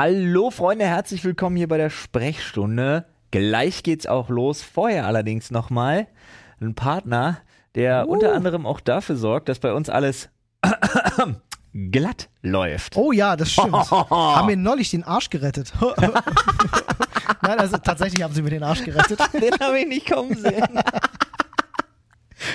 Hallo Freunde, herzlich willkommen hier bei der Sprechstunde. Gleich geht's auch los. Vorher allerdings nochmal ein Partner, der Uh. unter anderem auch dafür sorgt, dass bei uns alles glatt läuft. Oh ja, das stimmt. haben mir neulich den Arsch gerettet. Nein, also tatsächlich haben sie mir den Arsch gerettet. Den habe ich nicht kommen sehen.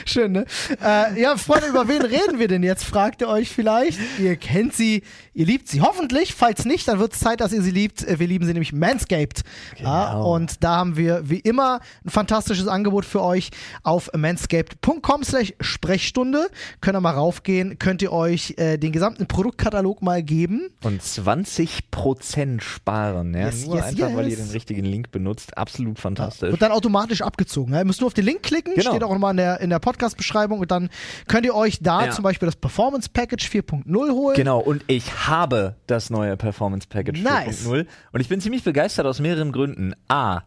Schön, ne? Äh, ja, Freunde, über wen reden wir denn jetzt? Fragt ihr euch vielleicht. Ihr kennt sie, ihr liebt sie hoffentlich. Falls nicht, dann wird es Zeit, dass ihr sie liebt. Äh, Wir lieben sie nämlich Manscaped. Ja, Genau. und da haben wir wie immer ein fantastisches Angebot für euch auf manscaped.com slash Sprechstunde. Könnt ihr mal raufgehen, könnt ihr euch äh, den gesamten Produktkatalog mal geben. Und 20% sparen, ja? Yes, Nur yes, einfach, weil ihr yes. den richtigen Link benutzt. Absolut fantastisch. Wird dann automatisch abgezogen. Ja? Ihr müsst nur auf den Link klicken, Genau. steht auch nochmal in der, in der Podcast-Beschreibung und dann könnt ihr euch da Ja. zum Beispiel das Performance Package 4.0 holen. Genau, und ich habe das neue Performance Package Nice. 4.0 und ich bin ziemlich begeistert aus mehreren Gründen. A,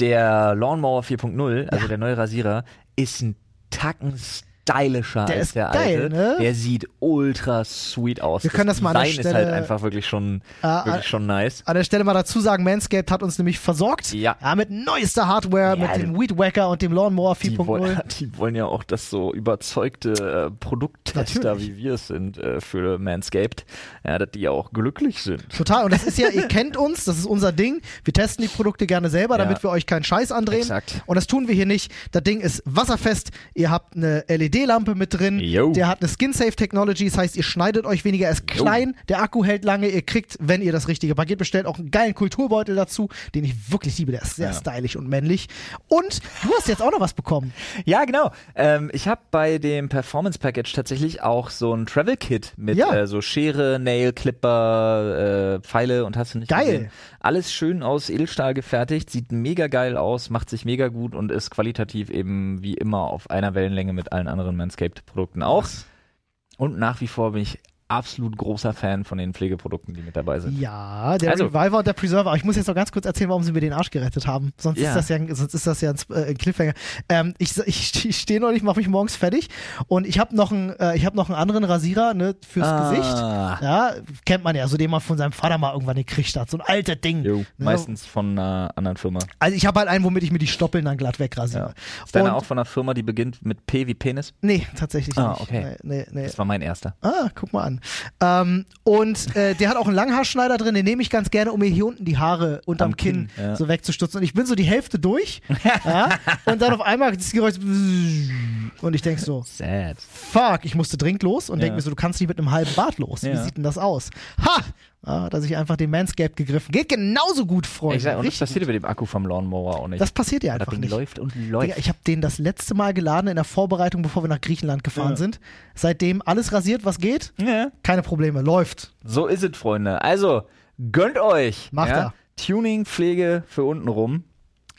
der Lawnmower 4.0, also der neue Rasierer, ist ein Tacken stylischer Der als ist der geil, alte. ne? Der sieht ultra sweet aus. Wir können das mal an der Design ist halt Stelle- einfach wirklich schon, Ah, wirklich schon nice. An der Stelle mal dazu sagen, Manscaped hat uns nämlich versorgt. Ja. mit neuester Hardware, Ja, mit dem Weed Wacker und dem Lawnmower Die wollen, 4.0. die wollen ja auch, dass so überzeugte äh, Produkttester, Natürlich. wie wir es sind, äh, für Manscaped, ja, dass die auch glücklich sind. Total. Und das ist ja, ihr kennt uns, das ist unser Ding. Wir testen die Produkte gerne selber, Ja. damit wir euch keinen Scheiß andrehen. Exakt. Und das tun wir hier nicht. Das Ding ist wasserfest. Ihr habt eine LED-Lampe mit drin. Jo. Der hat eine Skin-Safe-Technology. Das heißt, ihr schneidet euch weniger. Er ist Jo. klein. Der Akku hält lange. Ihr kriegt, wenn ihr das richtige Paket bestellt, auch einen geilen Kulturbeutel dazu, den ich wirklich liebe. Der ist sehr Ja. stylisch und männlich. Und du hast jetzt auch noch was bekommen. Ja, genau. Ähm, ich habe bei dem Performance Package tatsächlich auch so ein Travel Kit mit Ja. äh, so Schere, Nail Clipper, äh, Pfeile und hast du nicht Geil. gesehen. Alles schön aus Edelstahl gefertigt, sieht mega geil aus, macht sich mega gut und ist qualitativ eben wie immer auf einer Wellenlänge mit allen anderen Manscaped Produkten auch. Und nach wie vor bin ich absolut großer Fan von den Pflegeprodukten, die mit dabei sind. Ja, der Also- Reviver und der Preserver. Aber ich muss jetzt noch ganz kurz erzählen, warum sie mir den Arsch gerettet haben. Sonst Ja. ist das ja, ein- sonst ist das ja ein, äh, ein Cliffhanger. Ähm, ich ich, ich stehe noch nicht, mache mich morgens fertig und ich habe noch einen, äh, ich habe noch einen anderen Rasierer ne, fürs Ah. Gesicht. Ja, kennt man ja, so den man von seinem Vater mal irgendwann gekriegt hat, so ein altes Ding. Jo, Ne? meistens von einer anderen Firma. Also ich habe halt einen, womit ich mir die Stoppeln dann glatt wegrasiere. Ja. Ist deiner Und- auch von einer Firma, die beginnt mit P wie Penis? Nee, tatsächlich Ah, nicht. okay. Nee, nee, nee. Das war mein erster. Ah, guck mal an. Ähm, und äh, der hat auch einen Langhaarschneider drin, den nehme ich ganz gerne, um mir hier unten die Haare unterm Am Kinn, Kinn, ja. so wegzustutzen. Und ich bin so die Hälfte durch ja, und dann auf einmal das Geräusch und ich denk so, Sad. fuck, ich musste dringend los und Ja. mir so, du kannst nicht mit einem halben Bart los. Wie sieht denn das aus? Ha! Ja, dass ich einfach den Manscaped gegriffen. Geht genauso gut, Freunde. Ich sag, und das passiert über dem Akku vom Lawnmower auch nicht. das passiert ja das einfach Ding nicht. läuft und Digga, läuft. ich habe den das letzte Mal geladen in der Vorbereitung, bevor wir nach Griechenland gefahren Ja. sind. Seitdem alles rasiert, was geht. ja. Keine Probleme, läuft. So ist es, Freunde. Also, gönnt euch. Macht ja? er. Tuning, Pflege für unten rum.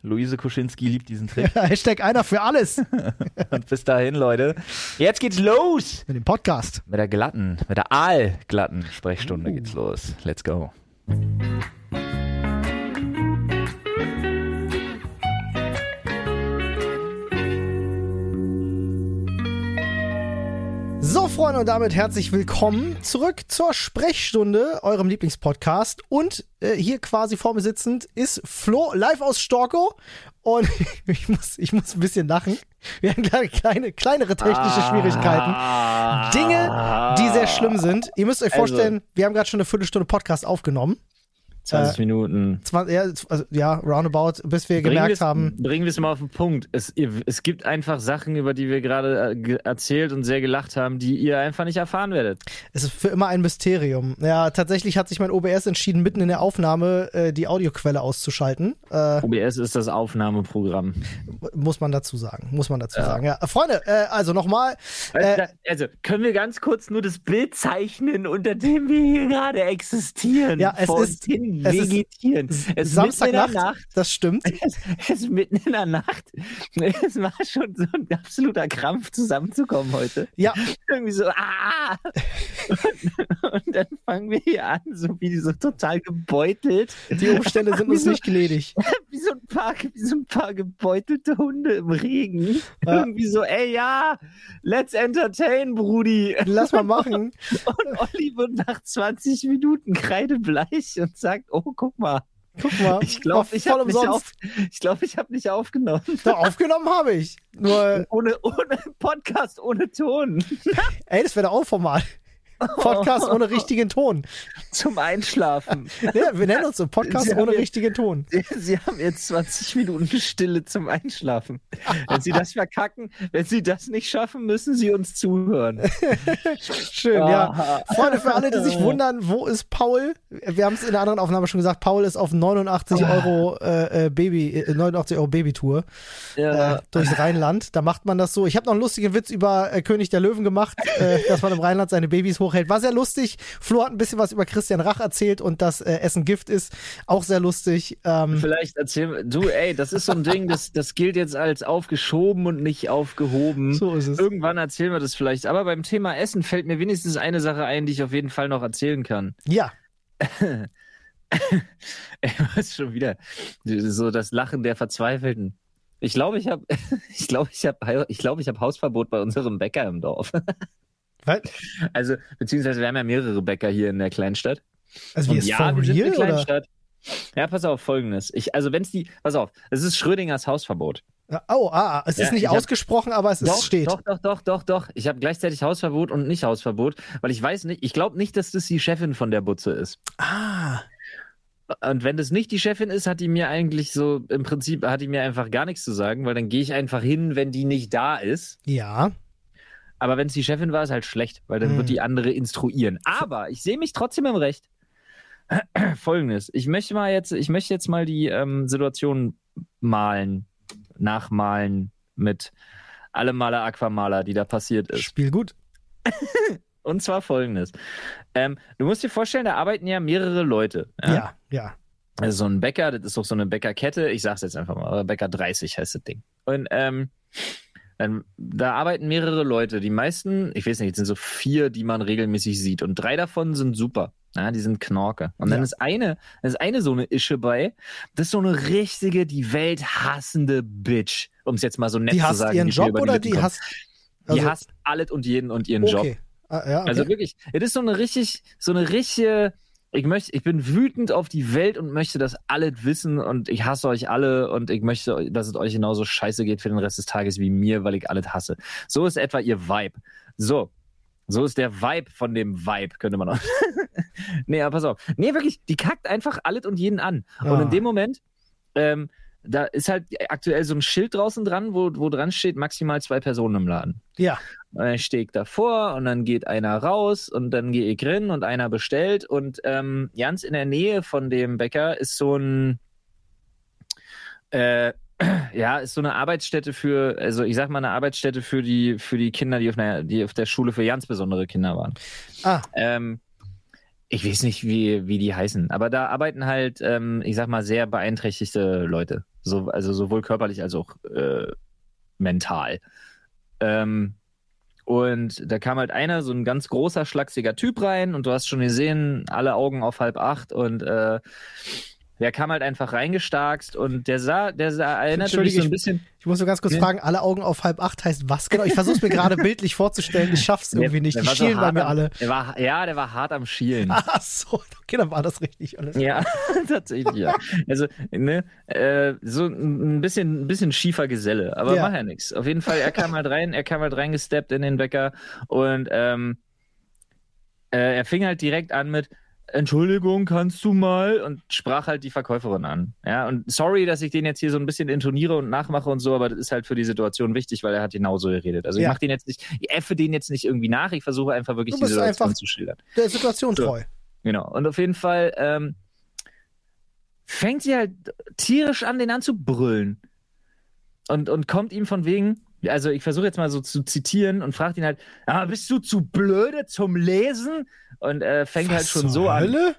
Luise Kuschinski liebt diesen Trick. Hashtag einer für alles und bis dahin, Leute. Jetzt geht's los. mit dem Podcast. Mit der glatten, mit der aalglatten Sprechstunde geht's los. Let's go. So, Freunde, und damit herzlich willkommen zurück zur Sprechstunde, eurem Lieblingspodcast. Und äh, hier quasi vor mir sitzend ist Flo live aus Storko. Und ich muss, ich muss ein bisschen lachen. Wir haben kleine, kleine, kleinere technische Schwierigkeiten. Dinge, die sehr schlimm sind. Ihr müsst euch Also- vorstellen, wir haben gerade schon eine Viertelstunde Podcast aufgenommen. 20 Minuten. Zwan- ja, also, ja, roundabout, bis wir Bringen gemerkt haben, Bringen wir es mal auf den Punkt. Es, ihr, es gibt einfach Sachen, über die wir gerade äh, erzählt und sehr gelacht haben, die ihr einfach nicht erfahren werdet. Es ist für immer ein Mysterium. Ja, tatsächlich hat sich mein OBS entschieden, mitten in der Aufnahme äh, die Audioquelle auszuschalten. Äh, OBS ist das Aufnahmeprogramm. muss man dazu sagen. Muss man dazu Ja. sagen. Ja, Freunde, äh, also nochmal. Äh, also, also, können wir ganz kurz nur das Bild zeichnen, unter dem wir hier gerade existieren? Ja, es ist- hin vegetieren. Es ist Samstagnacht, Nacht. das stimmt. Es, es ist mitten in der Nacht. Es war schon so ein absoluter Krampf, zusammenzukommen heute. Ja, irgendwie so, ah! Und, und dann fangen wir hier an, so wie so total gebeutelt, die Umstände sind uns Wieso? nicht gnädig. wie so ein paar, wie so ein paar gebeutelte Hunde im Regen. Ja. Irgendwie so, ey, ja, let's entertain, Brudi. Lass mal machen. Und Olli wird nach 20 Minuten kreidebleich und sagt, oh, guck mal. Guck mal. Ich glaube, ich habe nicht, umsonst. auf, ich glaub, ich hab nicht aufgenommen. Doch, aufgenommen habe ich. Nur, Ohne, ohne Podcast, ohne Ton. ey, das wäre doch auch Format. Podcast ohne richtigen Ton. Zum Einschlafen. Ja, wir nennen uns so Podcast Sie ohne richtigen Ton. Sie, haben jetzt 20 Minuten Stille zum Einschlafen. Wenn Sie das verkacken, wenn Sie das nicht schaffen, müssen Sie uns zuhören. Schön, ja. Freunde, für alle, die sich wundern, wo ist Paul? Wir haben es in der anderen Aufnahme schon gesagt, Paul ist auf 89 Euro äh, äh, Baby, äh, 89 Euro Babytour Ja. äh, durchs Rheinland. Da macht man das so. Ich habe noch einen lustigen Witz über äh, König der Löwen gemacht, äh, dass man im Rheinland seine Babys hochhält. War sehr lustig. Flo hat ein bisschen was über Christian Rach erzählt und dass äh, Essen Gift ist. Auch sehr lustig. Ähm, Vielleicht erzähl du, ey, das ist so ein Ding, das, das gilt jetzt als aufgeschoben und nicht aufgehoben. so ist es. Irgendwann erzählen wir das vielleicht. Aber beim Thema Essen fällt mir wenigstens eine Sache ein, die ich auf jeden Fall noch erzählen kann. Ja, Ey, was schon wieder? So das Lachen der Verzweifelten. Ich glaube, ich habe, ich glaube, ich habe, ich glaube, ich habe Hausverbot bei unserem Bäcker im Dorf. Was? Also, beziehungsweise wir haben ja mehrere Bäcker hier in der Kleinstadt. also wie ist ja, for wir sind eine real, oder? Kleinstadt. Ja, pass auf, folgendes. Ich, also wenn's die, pass auf, es ist Schrödingers Hausverbot. Oh, ah, es Ja, ist nicht ich hab- ausgesprochen, aber es ist, Doch, steht. doch, doch, doch, doch, doch. Ich habe gleichzeitig Hausverbot und nicht Hausverbot, weil ich weiß nicht, ich glaube nicht, dass das die Chefin von der Butze ist. Ah, Und wenn das nicht die Chefin ist, hat die mir eigentlich so, im Prinzip hat die mir einfach gar nichts zu sagen, weil dann gehe ich einfach hin, wenn die nicht da ist. ja. Aber wenn es die Chefin war, ist halt schlecht, weil dann Hm. wird die andere instruieren. Aber ich sehe mich trotzdem im Recht. Folgendes. Ich möchte mal jetzt, ich möchte jetzt mal die ähm, Situation malen, nachmalen mit allem Maler Aquamaler, die da passiert ist. Spiel gut. Und zwar folgendes. Ähm, du musst dir vorstellen, da arbeiten ja mehrere Leute. Ja, ja. Also so ein Bäcker, das ist doch so eine Bäckerkette. Ich sag's jetzt einfach mal, Bäcker 30 heißt das Ding. Und ähm, dann, da arbeiten mehrere Leute. Die meisten, ich weiß nicht, es sind so vier, die man regelmäßig sieht. Und drei davon sind super. Ja, die sind Knorke. Und dann Ja. ist eine, dann ist eine so eine Ische bei. Das ist so eine richtige, die Welt hassende Bitch. Um es jetzt mal so nett Die zu sagen. ihren mir Job oder die kommt. hasst. Die also- hasst alles und jeden und ihren Job. Okay. Ah, ja, okay. Also wirklich, es ist so eine richtig, so eine richtige, ich möchte, ich bin wütend auf die Welt und möchte das alle wissen und ich hasse euch alle und ich möchte, dass es euch genauso scheiße geht für den Rest des Tages wie mir, weil ich alles hasse. So ist etwa ihr Vibe. So. So ist der Vibe von dem Vibe, könnte man auch. nee, aber pass auf. Nee, wirklich, die kackt einfach alles und jeden an. Und Ah. in dem Moment, ähm, da ist halt aktuell so ein Schild draußen dran, wo, wo dran steht, maximal zwei Personen im Laden. ja. Und dann stehe ich davor und dann geht einer raus und dann gehe ich rein und einer bestellt. Und ähm, ganz in der Nähe von dem Bäcker ist so ein, äh, ja, ist so eine Arbeitsstätte für, also ich sag mal eine Arbeitsstätte für die, für die Kinder, die auf, einer, die auf der Schule für ganz besondere Kinder waren. Ah, Ähm, ich weiß nicht, wie, wie die heißen, aber da arbeiten halt, ähm, ich sag mal, sehr beeinträchtigte Leute. So, also sowohl körperlich als auch äh, mental. Ähm, und da kam halt einer, so ein ganz großer, schlachsiger Typ rein und du hast schon gesehen, alle Augen auf halb acht und äh, der kam halt einfach reingestarkst und der sah, der sah, erinnerte mich so ein bisschen. ich muss nur ganz kurz Nee. fragen, alle Augen auf halb acht heißt was genau? Ich versuche es mir gerade bildlich vorzustellen, ich schaff's irgendwie nicht. Der Die so schielen bei mir am- alle. Der war, ja, der war hart am Schielen. Ach so, okay, dann war das richtig alles. Ja, tatsächlich, ja. Also, ne, äh, so ein bisschen, ein bisschen schiefer Geselle, aber Ja. mach ja nichts. Auf jeden Fall, er kam halt rein, er kam halt reingesteppt in den Bäcker und ähm, äh, er fing halt direkt an mit Entschuldigung, kannst du mal? Und sprach halt die Verkäuferin an. Ja, und sorry, dass ich den jetzt hier so ein bisschen intoniere und nachmache und so, aber das ist halt für die Situation wichtig, weil er hat genauso geredet. Also ich Ja. mache den jetzt nicht, ich effe den jetzt nicht irgendwie nach, ich versuche einfach wirklich die Situation einfach- zu schildern. Der Situation So. treu. Genau. Und auf jeden Fall ähm, fängt sie halt tierisch an, den anzubrüllen. Und, und kommt ihm von wegen, also ich versuche jetzt mal so zu zitieren und fragt ihn halt, ah, bist du zu blöde zum Lesen? Und äh, fängt Was halt schon so an. Hölle?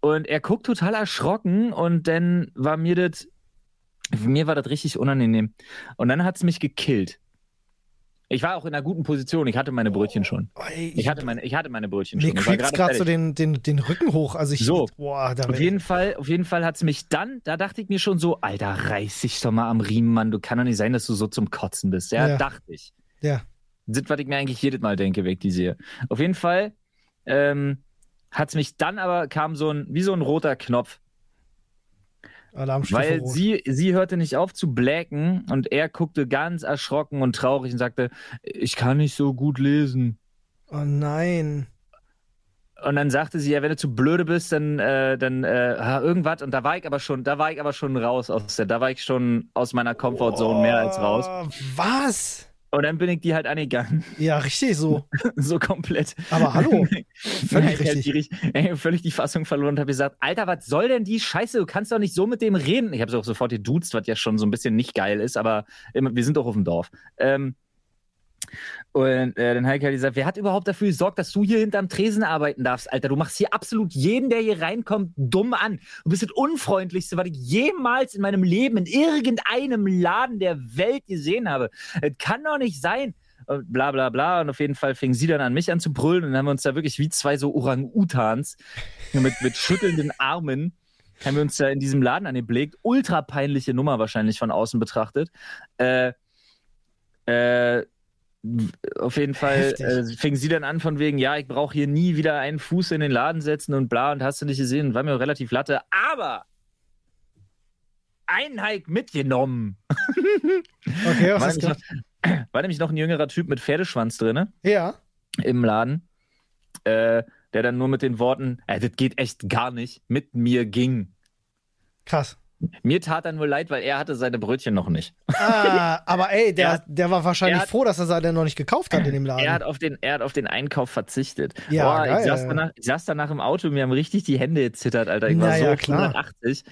Und er guckt total erschrocken und dann war mir das, mir war das richtig unangenehm. Und dann hat es mich gekillt. Ich war auch in einer guten Position. Ich hatte meine Brötchen schon. Oh, Ich hatte meine, ich hatte meine Brötchen mir schon. Ich war creept gerade so den, den, den Rücken hoch. Also ich, So. boah, Auf jeden Fall, auf jeden Fall hat es mich dann, da dachte ich mir schon so, Alter, reiß dich doch mal am Riemen, Mann. Du kann doch nicht sein, dass du so zum Kotzen bist. Ja, Ja. dachte ich. Ja. Das, was ich mir eigentlich jedes Mal denke, weg die sehe. Auf jeden Fall ähm, hat mich dann aber, kam so ein, wie so ein roter Knopf. Weil rot. sie, sie hörte nicht auf zu blacken und er guckte ganz erschrocken und traurig und sagte, ich kann nicht so gut lesen. Oh nein. Und dann sagte sie, ja, wenn du zu blöde bist, dann, äh, dann äh, irgendwas. Und da war ich aber schon, da war ich aber schon raus aus der, da war ich schon aus meiner Comfortzone mehr als raus. Oh, Was? Und dann bin ich die halt angegangen, Ja, richtig so. so komplett. Aber hallo. Ja, Völlig hab richtig. Die, ich hab völlig die Fassung verloren und habe gesagt, Alter, was soll denn die Scheiße? Du kannst doch nicht so mit dem reden. Ich habe sie auch sofort geduzt, was ja schon so ein bisschen nicht geil ist, aber immer, wir sind doch auf dem Dorf. Ähm, und äh, dann ich halt gesagt, wer hat überhaupt dafür gesorgt, dass du hier hinterm Tresen arbeiten darfst, Alter? Du machst hier absolut jeden, der hier reinkommt, dumm an. Du bist das Unfreundlichste, was ich jemals in meinem Leben in irgendeinem Laden der Welt gesehen habe. Das kann doch nicht sein. Und bla bla bla. Und auf jeden Fall fing sie dann an, mich an zu brüllen. Und dann haben wir uns da wirklich wie zwei so Orang-Utans mit, mit schüttelnden Armen haben wir uns da in diesem Laden angeblickt. Ultra peinliche Nummer wahrscheinlich von außen betrachtet. Äh, äh, auf jeden Fall äh, fing sie dann an von wegen, ja, ich brauche hier nie wieder einen Fuß in den Laden setzen und bla und hast du nicht gesehen, war mir relativ latte, aber einen Hike mitgenommen. Okay, was War hast nämlich, noch, war nämlich noch ein jüngerer Typ mit Pferdeschwanz drin Ja. im Laden, äh, der dann nur mit den Worten, äh, das geht echt gar nicht, mit mir ging. Krass. Mir tat er nur leid, weil er hatte seine Brötchen noch nicht. Ah, aber ey, der, Er hat- der war wahrscheinlich hat- froh, dass er seine noch nicht gekauft hat in dem Laden. Er hat auf den, er hat auf den Einkauf verzichtet. Ja, Boah, geil. ich, saß danach, ich saß danach im Auto, mir haben richtig die Hände gezittert, Alter. Ich war Na so ja, auf klar. 180.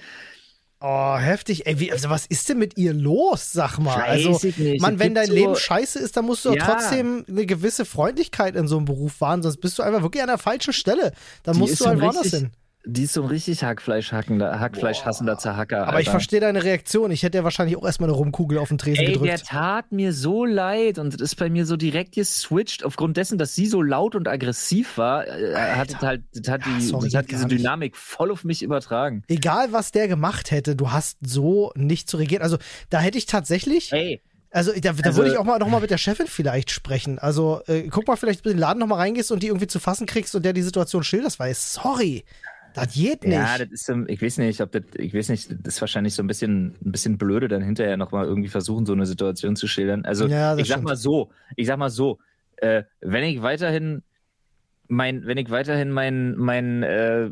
Oh, heftig. Ey, wie, also was ist denn mit ihr los, sag mal? Weiß also, ich nicht. Mann, wenn dein so- Leben scheiße ist, dann musst du Ja. trotzdem eine gewisse Freundlichkeit in so einem Beruf wahren, sonst bist du einfach wirklich an der falschen Stelle. Dann Die musst du halt so woanders hin. Die ist so ein richtig Hackfleisch-hackender, Hackfleisch-hassender Zerhacker. Aber ich Alter. verstehe deine Reaktion. Ich hätte ja wahrscheinlich auch erstmal eine Rumkugel auf den Tresen Ey, der gedrückt. tat mir so leid und ist bei mir so direkt geswitcht. Aufgrund dessen, dass sie so laut und aggressiv war, äh, hat es halt, hat, Ja, die, sorry, das hat diese. Dynamik voll auf mich übertragen. Egal, was der gemacht hätte, du hast so nicht zu regieren. Also, da hätte ich tatsächlich, Ey, also da, da Also- würde ich auch mal noch mal mit der Chefin vielleicht sprechen. Also, äh, guck mal, vielleicht in den Laden noch mal reingehst und die irgendwie zu fassen kriegst und der die Situation schilderst, weil, sorry, das geht nicht. Ja, das ist, ich weiß nicht, ob das, ich weiß nicht, das ist wahrscheinlich so ein bisschen, ein bisschen blöde, dann hinterher nochmal irgendwie versuchen, so eine Situation zu schildern. Also, Ja, ich sag stimmt. mal so, ich sag mal so, äh, wenn ich weiterhin mein, wenn ich weiterhin mein, mein, äh,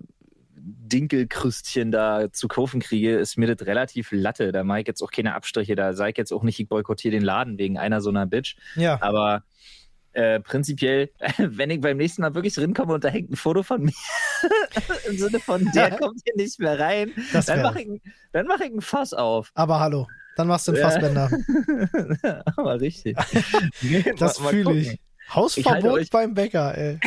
Dinkelkrüstchen da zu kaufen kriege, ist mir das relativ latte. Da mache ich jetzt auch keine Abstriche. Da sage ich jetzt auch nicht, ich boykottiere den Laden wegen einer so einer Bitch. ja. Aber äh, prinzipiell, wenn ich beim nächsten Mal wirklich rinkomme und da hängt ein Foto von mir, im Sinne von, der kommt hier nicht mehr rein, Das dann mache ich, dann mach ich ein Fass auf. Aber hallo, dann machst du einen Ja. Fassbänder. Aber richtig. Das fühle ich. Hausverbot Ich beim Bäcker, ey.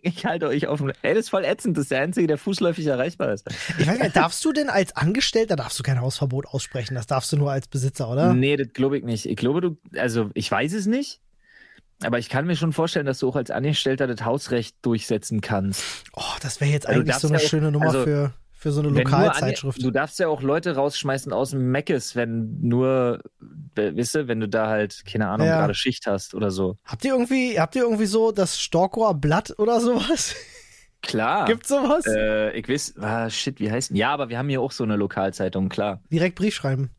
Ich halte euch auf dem. Ey, das ist voll ätzend. Das ist der Einzige, der fußläufig erreichbar ist. Ich weiß nicht, darfst du denn als Angestellter, darfst du kein Hausverbot aussprechen, das darfst du nur als Besitzer, oder? Nee, das glaube ich nicht. Ich glaube, du. Also, ich weiß es nicht. Aber ich kann mir schon vorstellen, dass du auch als Angestellter das Hausrecht durchsetzen kannst. Oh, das wäre jetzt Also, eigentlich so eine ja auch- schöne Nummer also, für, für so eine Lokalzeitschrift. Du darfst ja auch Leute rausschmeißen aus dem Meckes, wenn nur, we- weißt du, wenn du da halt, keine Ahnung, Ja. gerade Schicht hast oder so. Habt ihr irgendwie, habt ihr irgendwie so das Storkower Blatt oder sowas? Klar. Gibt's sowas? Äh, ich weiß, ah, shit, wie heißt denn? Ja, aber wir haben hier auch so eine Lokalzeitung, klar. Direkt Brief schreiben.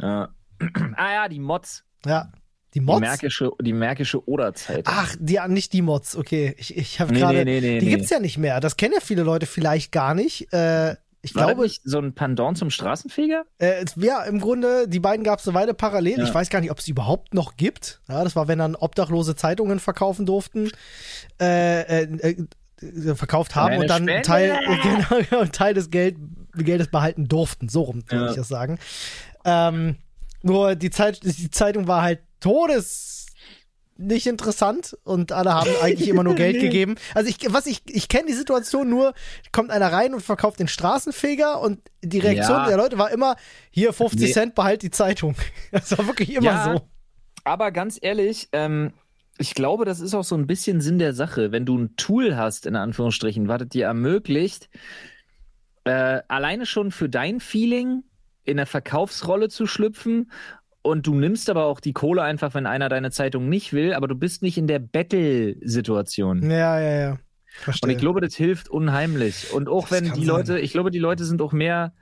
Ja. ah ja, die Mods. Ja. Die Die Mods? Märkische, die Märkische Oder-Zeitung. Ach, die, nicht die Mods, okay. Ich, ich habe nee, gerade. nee, nee, nee. die nee. gibt's ja nicht mehr. Das kennen ja viele Leute vielleicht gar nicht. Äh, ich War glaube, so ein Pendant zum Straßenfeger? Äh, ja, im Grunde, die beiden gab es eine Weile parallel. Ja. Ich weiß gar nicht, ob es die überhaupt noch gibt. Ja, das war, wenn dann Obdachlose Zeitungen verkaufen durften, äh, äh, äh, verkauft haben Eine und dann. Teil, genau, einen Teil des Geld, Geldes behalten durften. So rum würde Ja. ich das sagen. Ähm, nur die, Zeit, die Zeitung war halt todes nicht interessant und alle haben eigentlich immer nur Geld Nee. gegeben. Also ich, was ich, ich kenne die Situation nur, kommt einer rein und verkauft den Straßenfeger und die Reaktion Ja. der Leute war immer, hier 50 Nee. Cent, behalt die Zeitung. Das war wirklich immer Ja. so. Aber ganz ehrlich, ähm, ich glaube, das ist auch so ein bisschen Sinn der Sache. Wenn du ein Tool hast, in Anführungsstrichen, was es dir ermöglicht, äh, alleine schon für dein Feeling in der Verkaufsrolle zu schlüpfen und du nimmst aber auch die Kohle einfach, wenn einer deine Zeitung nicht will, aber du bist nicht in der Battle-Situation. Ja, ja, ja. Verstehe. Und ich glaube, das hilft unheimlich. Und auch Das wenn die sein. Leute, ich glaube, die Leute sind auch mehr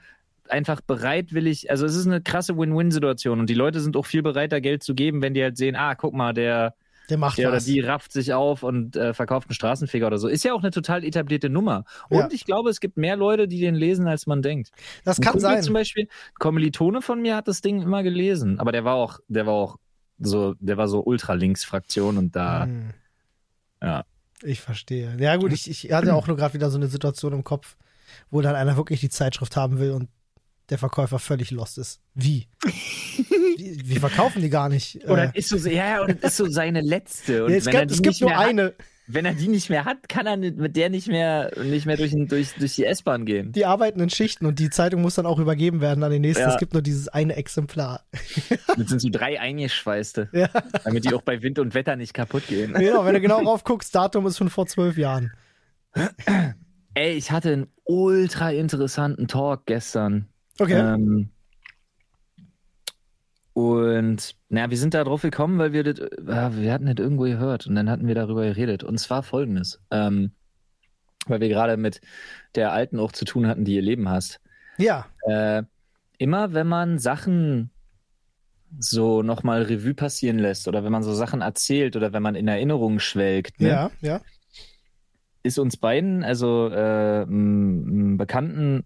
einfach bereitwillig, also es ist eine krasse Win-Win-Situation und die Leute sind auch viel bereiter, Geld zu geben, wenn die halt sehen, ah, guck mal, der, Der macht der oder was. die rafft sich auf und äh, verkauft einen Straßenfeger oder so. Ist ja auch eine total etablierte Nummer. Und Ja. ich glaube, es gibt mehr Leute, die den lesen, als man denkt. das Ein kann Kumpel sein. Zum Beispiel, Kommilitone von mir hat das Ding immer gelesen, aber der war auch, der war auch so, der war so Ultralinks-Fraktion und da, Hm. ja. Ich verstehe. Ja, gut, ich, ich hatte auch nur gerade wieder so eine Situation im Kopf, wo dann einer wirklich die Zeitschrift haben will und der Verkäufer völlig lost ist. Wie? wie, wie verkaufen die gar nicht? Oder Äh, ist so, ja, und das ist so seine letzte. Und ja, es wenn gibt, es gibt nur hat, eine. wenn er die nicht mehr hat, kann er mit der nicht mehr, nicht mehr durch, durch, durch die S-Bahn gehen. Die arbeiten in Schichten und die Zeitung muss dann auch übergeben werden an den nächsten. Ja. Es gibt nur dieses eine Exemplar. Das sind so drei eingeschweißte, Ja, damit die auch bei Wind und Wetter nicht kaputt gehen. genau, wenn du genau drauf guckst, Datum ist schon vor zwölf Jahren. Ey, ich hatte einen ultra interessanten Talk gestern. Okay. Ähm, und naja, wir sind da drauf gekommen, weil wir das, äh, wir hatten das irgendwo gehört und dann hatten wir darüber geredet. Und zwar folgendes. Ähm, weil wir gerade mit der Alten auch zu tun hatten, die ihr Leben hast. Ja, Äh, immer wenn man Sachen so nochmal Revue passieren lässt oder wenn man so Sachen erzählt oder wenn man in Erinnerungen schwelgt, ne, ja, ja. ist uns beiden, also äh, Bekannten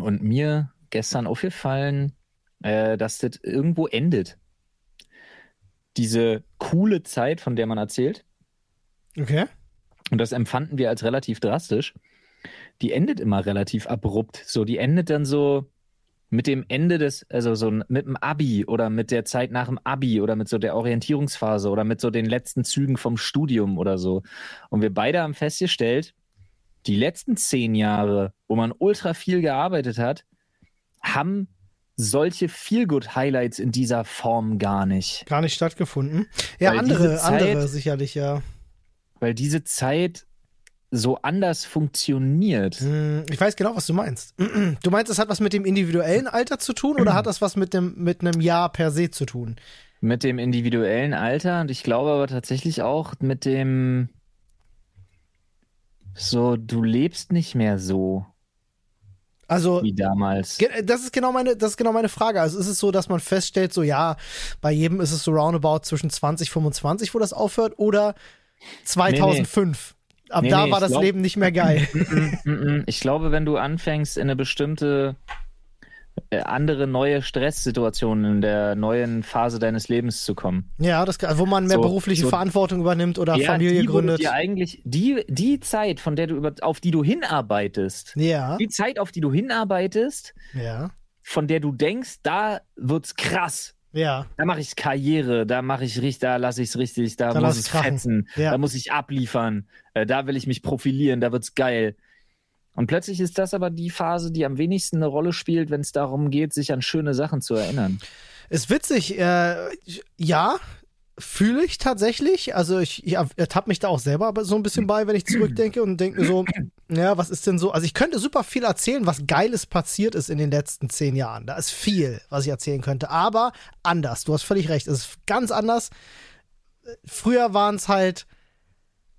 und mir gestern aufgefallen, äh, dass das irgendwo endet. Diese coole Zeit, von der man erzählt, Okay. und das empfanden wir als relativ drastisch, die endet immer relativ abrupt. So, die endet dann so mit dem Ende des, also so mit dem Abi oder mit der Zeit nach dem Abi oder mit so der Orientierungsphase oder mit so den letzten Zügen vom Studium oder so. Und wir beide haben festgestellt, die letzten zehn Jahre, wo man ultra viel gearbeitet hat, haben solche Feelgood-Highlights in dieser Form gar nicht. Gar nicht stattgefunden. Ja, Weil andere, Zeit- andere sicherlich, ja. Weil diese Zeit so anders funktioniert. Hm, Ich weiß genau, was du meinst. Du meinst, es hat was mit dem individuellen Alter zu tun oder hat das was mit dem mit einem Jahr per se zu tun? Mit dem individuellen Alter und ich glaube aber tatsächlich auch mit dem so, du lebst nicht mehr so Also wie damals. Das ist genau meine, das ist genau meine Frage. Also ist es so, dass man feststellt, so ja, bei jedem ist es so roundabout zwischen 20, 25, wo das aufhört, oder 2005. Ab Nee, da nee, war das glaub- Leben nicht mehr geil. Mm, mm. Ich glaube, wenn du anfängst, in eine bestimmte andere neue Stresssituation in der neuen Phase deines Lebens zu kommen. ja, das, wo man mehr So- berufliche so- Verantwortung übernimmt oder Ja, Familie die, gründet. dir eigentlich die die Zeit, von der du über, auf die du hinarbeitest, Ja, die Zeit, auf die du hinarbeitest, ja, von der du denkst, da wird's krass. ja, Da mache ich Karriere, da mache ich richtig, da lasse ich es richtig, da, Da muss ich krachen. fetzen, Ja. da muss ich abliefern, äh, da will ich mich profilieren, da wird's geil. Und plötzlich ist das aber die Phase, die am wenigsten eine Rolle spielt, wenn es darum geht, sich an schöne Sachen zu erinnern. Ist witzig, äh, ja, fühle ich tatsächlich. Also ich, ich ertappe mich da auch selber so ein bisschen bei, wenn ich zurückdenke und denke mir so, ja, was ist denn so? Also ich könnte super viel erzählen, was Geiles passiert ist in den letzten zehn Jahren. Da ist viel, was ich erzählen könnte, aber anders. Du hast völlig recht, es ist ganz anders. Früher waren es halt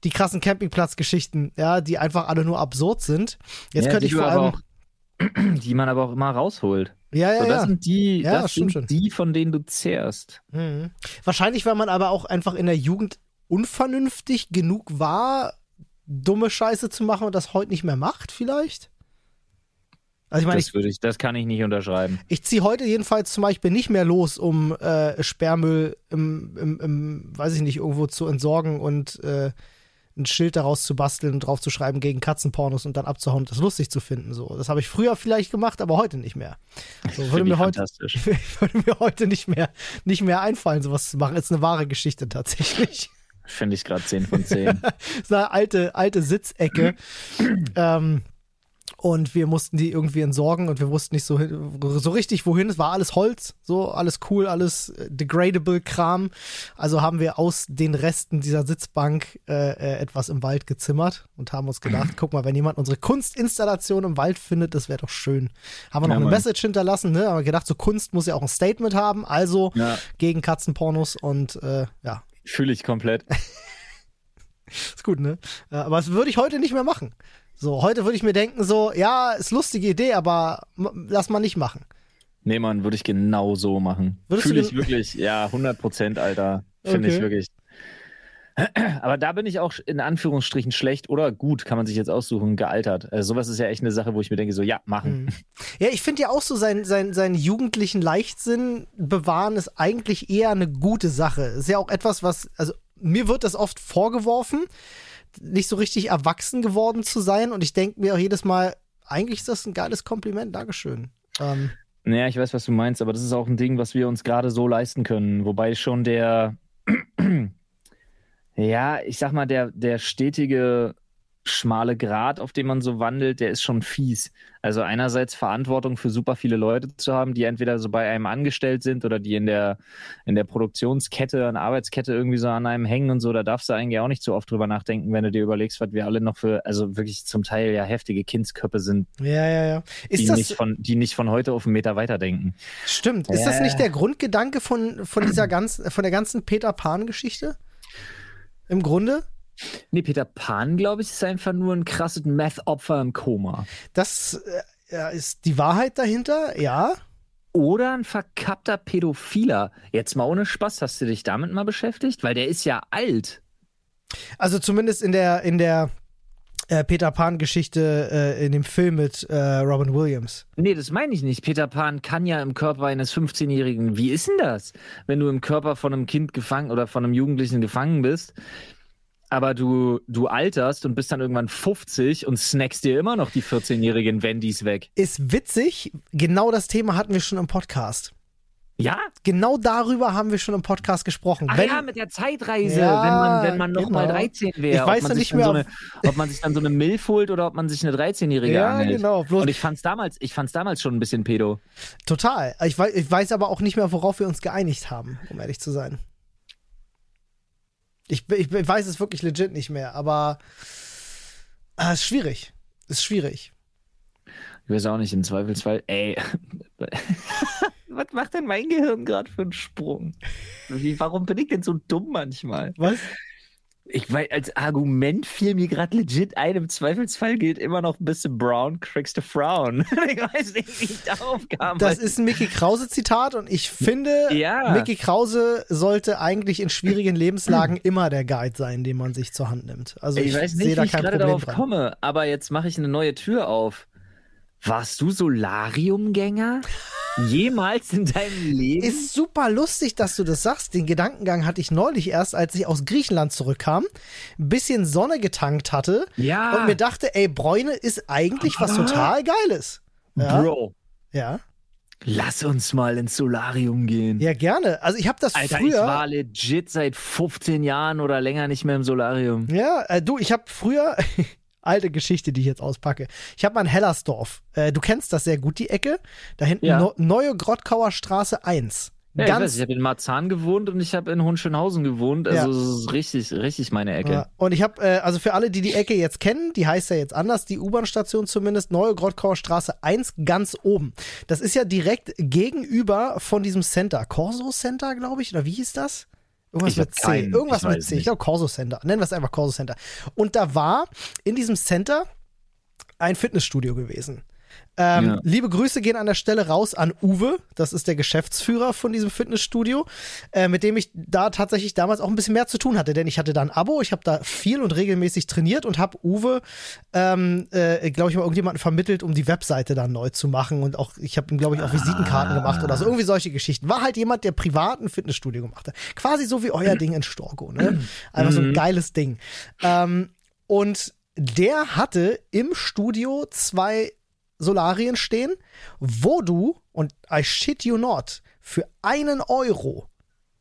die krassen Campingplatzgeschichten, ja, die einfach alle nur absurd sind. Jetzt Ja, könnte ich vor allem, auch, die man aber auch immer rausholt. ja, ja, so, das ja. sind die, Ja, das sind schon. die, von denen du zehrst. Mhm. Wahrscheinlich, weil man aber auch einfach in der Jugend unvernünftig genug war, dumme Scheiße zu machen und das heute nicht mehr macht, vielleicht? Also ich meine, das würde ich, das kann ich nicht unterschreiben. ich ziehe heute jedenfalls zum Beispiel nicht mehr los, um äh, Sperrmüll im, im, im, weiß ich nicht, irgendwo zu entsorgen und äh, ein Schild daraus zu basteln und drauf zu schreiben gegen Katzenpornos und dann abzuhauen und das lustig zu finden. So, das habe ich früher vielleicht gemacht, aber heute nicht mehr. So, würde mir heute würde mir heute nicht mehr nicht mehr einfallen, sowas zu machen. Ist eine wahre Geschichte tatsächlich. Finde ich gerade 10 von 10. ist eine alte, alte Sitzecke. ähm, Und wir mussten die irgendwie entsorgen und wir wussten nicht so, so richtig wohin. Es war alles Holz, so alles cool, alles äh, degradable Kram. Also haben wir aus den Resten dieser Sitzbank äh, äh, etwas im Wald gezimmert und haben uns gedacht, guck mal, wenn jemand unsere Kunstinstallation im Wald findet, das wäre doch schön. Haben wir noch Ja, eine. Message hinterlassen, ne? Aber gedacht, so Kunst muss ja auch ein Statement haben. Also Ja, gegen Katzenpornos und äh, ja, fühle ich komplett. ist gut, ne? Äh, aber das würde ich heute nicht mehr machen. So, heute würde ich mir denken, so, ja, ist lustige Idee, aber lass mal nicht machen. Nee, Mann, würde ich genau so machen. Fühle ich wirklich, ja, 100 Prozent, Alter. Finde Okay. ich wirklich. Aber da bin ich auch in Anführungsstrichen schlecht oder gut, kann man sich jetzt aussuchen, gealtert. Also sowas ist ja echt eine Sache, wo ich mir denke, so, ja, machen. Mhm. Ja, ich finde ja auch so, sein, sein, seinen jugendlichen Leichtsinn bewahren ist eigentlich eher eine gute Sache. Ist ja auch etwas, was, also mir wird das oft vorgeworfen, nicht so richtig erwachsen geworden zu sein. Und ich denke mir auch jedes Mal, eigentlich ist das ein geiles Kompliment. Dankeschön. Ähm, Naja, ich weiß, was du meinst, aber das ist auch ein Ding, was wir uns gerade so leisten können. Wobei schon der, ja, ich sag mal, der, der stetige schmale Grat, auf dem man so wandelt, der ist schon fies. Also einerseits Verantwortung für super viele Leute zu haben, die entweder so bei einem angestellt sind oder die in der, in der Produktionskette, an der Arbeitskette irgendwie so an einem hängen und so, da darfst du eigentlich auch nicht so oft drüber nachdenken, wenn du dir überlegst, was wir alle noch für, also wirklich zum Teil ja heftige Kindsköpfe sind, ja, ja, ja. Ist die, das, nicht von, die nicht von heute auf einen Meter weiterdenken. stimmt. Ist das Äh. nicht der Grundgedanke von, von dieser ganzen, von der ganzen Peter Pan-Geschichte? Im Grunde? Nee, Peter Pan, glaube ich, ist einfach nur ein krasses Meth-Opfer im Koma. Das äh, ist die Wahrheit dahinter, ja. Oder ein verkappter Pädophiler. Jetzt mal ohne Spaß, hast du dich damit mal beschäftigt? Weil der ist ja alt. Also zumindest in der, in der äh, Peter Pan-Geschichte äh, in dem Film mit äh, Robin Williams. Nee, das meine ich nicht. Peter Pan kann ja im Körper eines 15-Jährigen. Wie ist denn das, wenn du im Körper von einem Kind gefangen oder von einem Jugendlichen gefangen bist? Aber du, du alterst und bist dann irgendwann 50 und snackst dir immer noch die 14-jährigen Wendys weg. Ist witzig, genau das Thema hatten wir schon im Podcast. Ja? Genau darüber haben wir schon im Podcast gesprochen. Ach Wenn, ja, mit der Zeitreise, Ja, wenn man, wenn man noch genau. mal 13 wäre. Ich weiß ob man ja sich nicht dann mehr, So eine, ob man sich dann so eine Milf holt oder ob man sich eine 13-Jährige ja, angelt. genau. Und ich fand's damals, ich fand's damals schon ein bisschen pedo. total. Ich weiß, ich weiß aber auch nicht mehr, worauf wir uns geeinigt haben, um ehrlich zu sein. Ich, ich, ich weiß es wirklich legit nicht mehr, aber äh, ist schwierig. Ist schwierig. Ich weiß auch nicht, im Zweifelsfall, ey. Was macht denn mein Gehirn gerade für einen Sprung? Wie, warum bin ich denn so dumm manchmal? Was? Ich weiß, als Argument fiel mir gerade legit ein, im Zweifelsfall gilt immer noch ein bisschen Brown, kriegst du Frown. ich weiß nicht, wie ich darauf kam. Das ist ein Mickey Krause Zitat und ich finde, Ja. Mickey Krause sollte eigentlich in schwierigen Lebenslagen immer der Guide sein, den man sich zur Hand nimmt. Also ich, ich weiß nicht, wie ich gerade darauf dran. komme, aber jetzt mache ich eine neue Tür auf. Warst du Solariumgänger? Jemals in deinem Leben? Ist super lustig, dass du das sagst. Den Gedankengang hatte ich neulich erst, als ich aus Griechenland zurückkam, ein bisschen Sonne getankt hatte ja, und mir dachte, ey, Bräune ist eigentlich was total Geiles. Ja, Bro, ja, lass uns mal ins Solarium gehen. ja, gerne. Also ich habe das Alter, früher. ich war legit seit 15 Jahren oder länger nicht mehr im Solarium. Ja, äh, du, ich habe früher alte Geschichte, die ich jetzt auspacke. Ich habe mal in Hellersdorf. Äh, du kennst das sehr gut, die Ecke. Da hinten Ja. no Neue Grottkauer Straße 1. Ja, ich weiß, Ganz ich habe in Marzahn gewohnt und ich habe in Hohenschönhausen gewohnt. Also Ja. es ist richtig, richtig meine Ecke. Ja, und ich habe, äh, also für alle, die die Ecke jetzt kennen, die heißt ja jetzt anders, die U-Bahn-Station zumindest, Neue Grottkauer Straße 1, ganz oben. Das ist ja direkt gegenüber von diesem Center. Corso Center, glaube ich, oder wie hieß das? Irgendwas Ich mit C. keinen- Irgendwas ich mit C. Ich nicht. glaube Corso Center. Nennen wir es einfach Corso Center. Und da war in diesem Center ein Fitnessstudio gewesen. Ähm, Ja. Liebe Grüße gehen an der Stelle raus an Uwe, das ist der Geschäftsführer von diesem Fitnessstudio, äh, mit dem ich da tatsächlich damals auch ein bisschen mehr zu tun hatte, denn ich hatte da ein Abo, ich habe da viel und regelmäßig trainiert und habe Uwe, ähm, äh, glaube ich mal, irgendjemanden vermittelt, um die Webseite dann neu zu machen und auch, ich habe ihm, glaube ich, auch Visitenkarten gemacht oder so, irgendwie solche Geschichten. War halt jemand, der privat ein Fitnessstudio gemacht hat. Quasi so wie euer Ding in Storko, ne? Einfach so ein geiles Ding. Ähm, und der hatte im Studio zwei Solarien stehen, wo du, und I shit you not, für einen Euro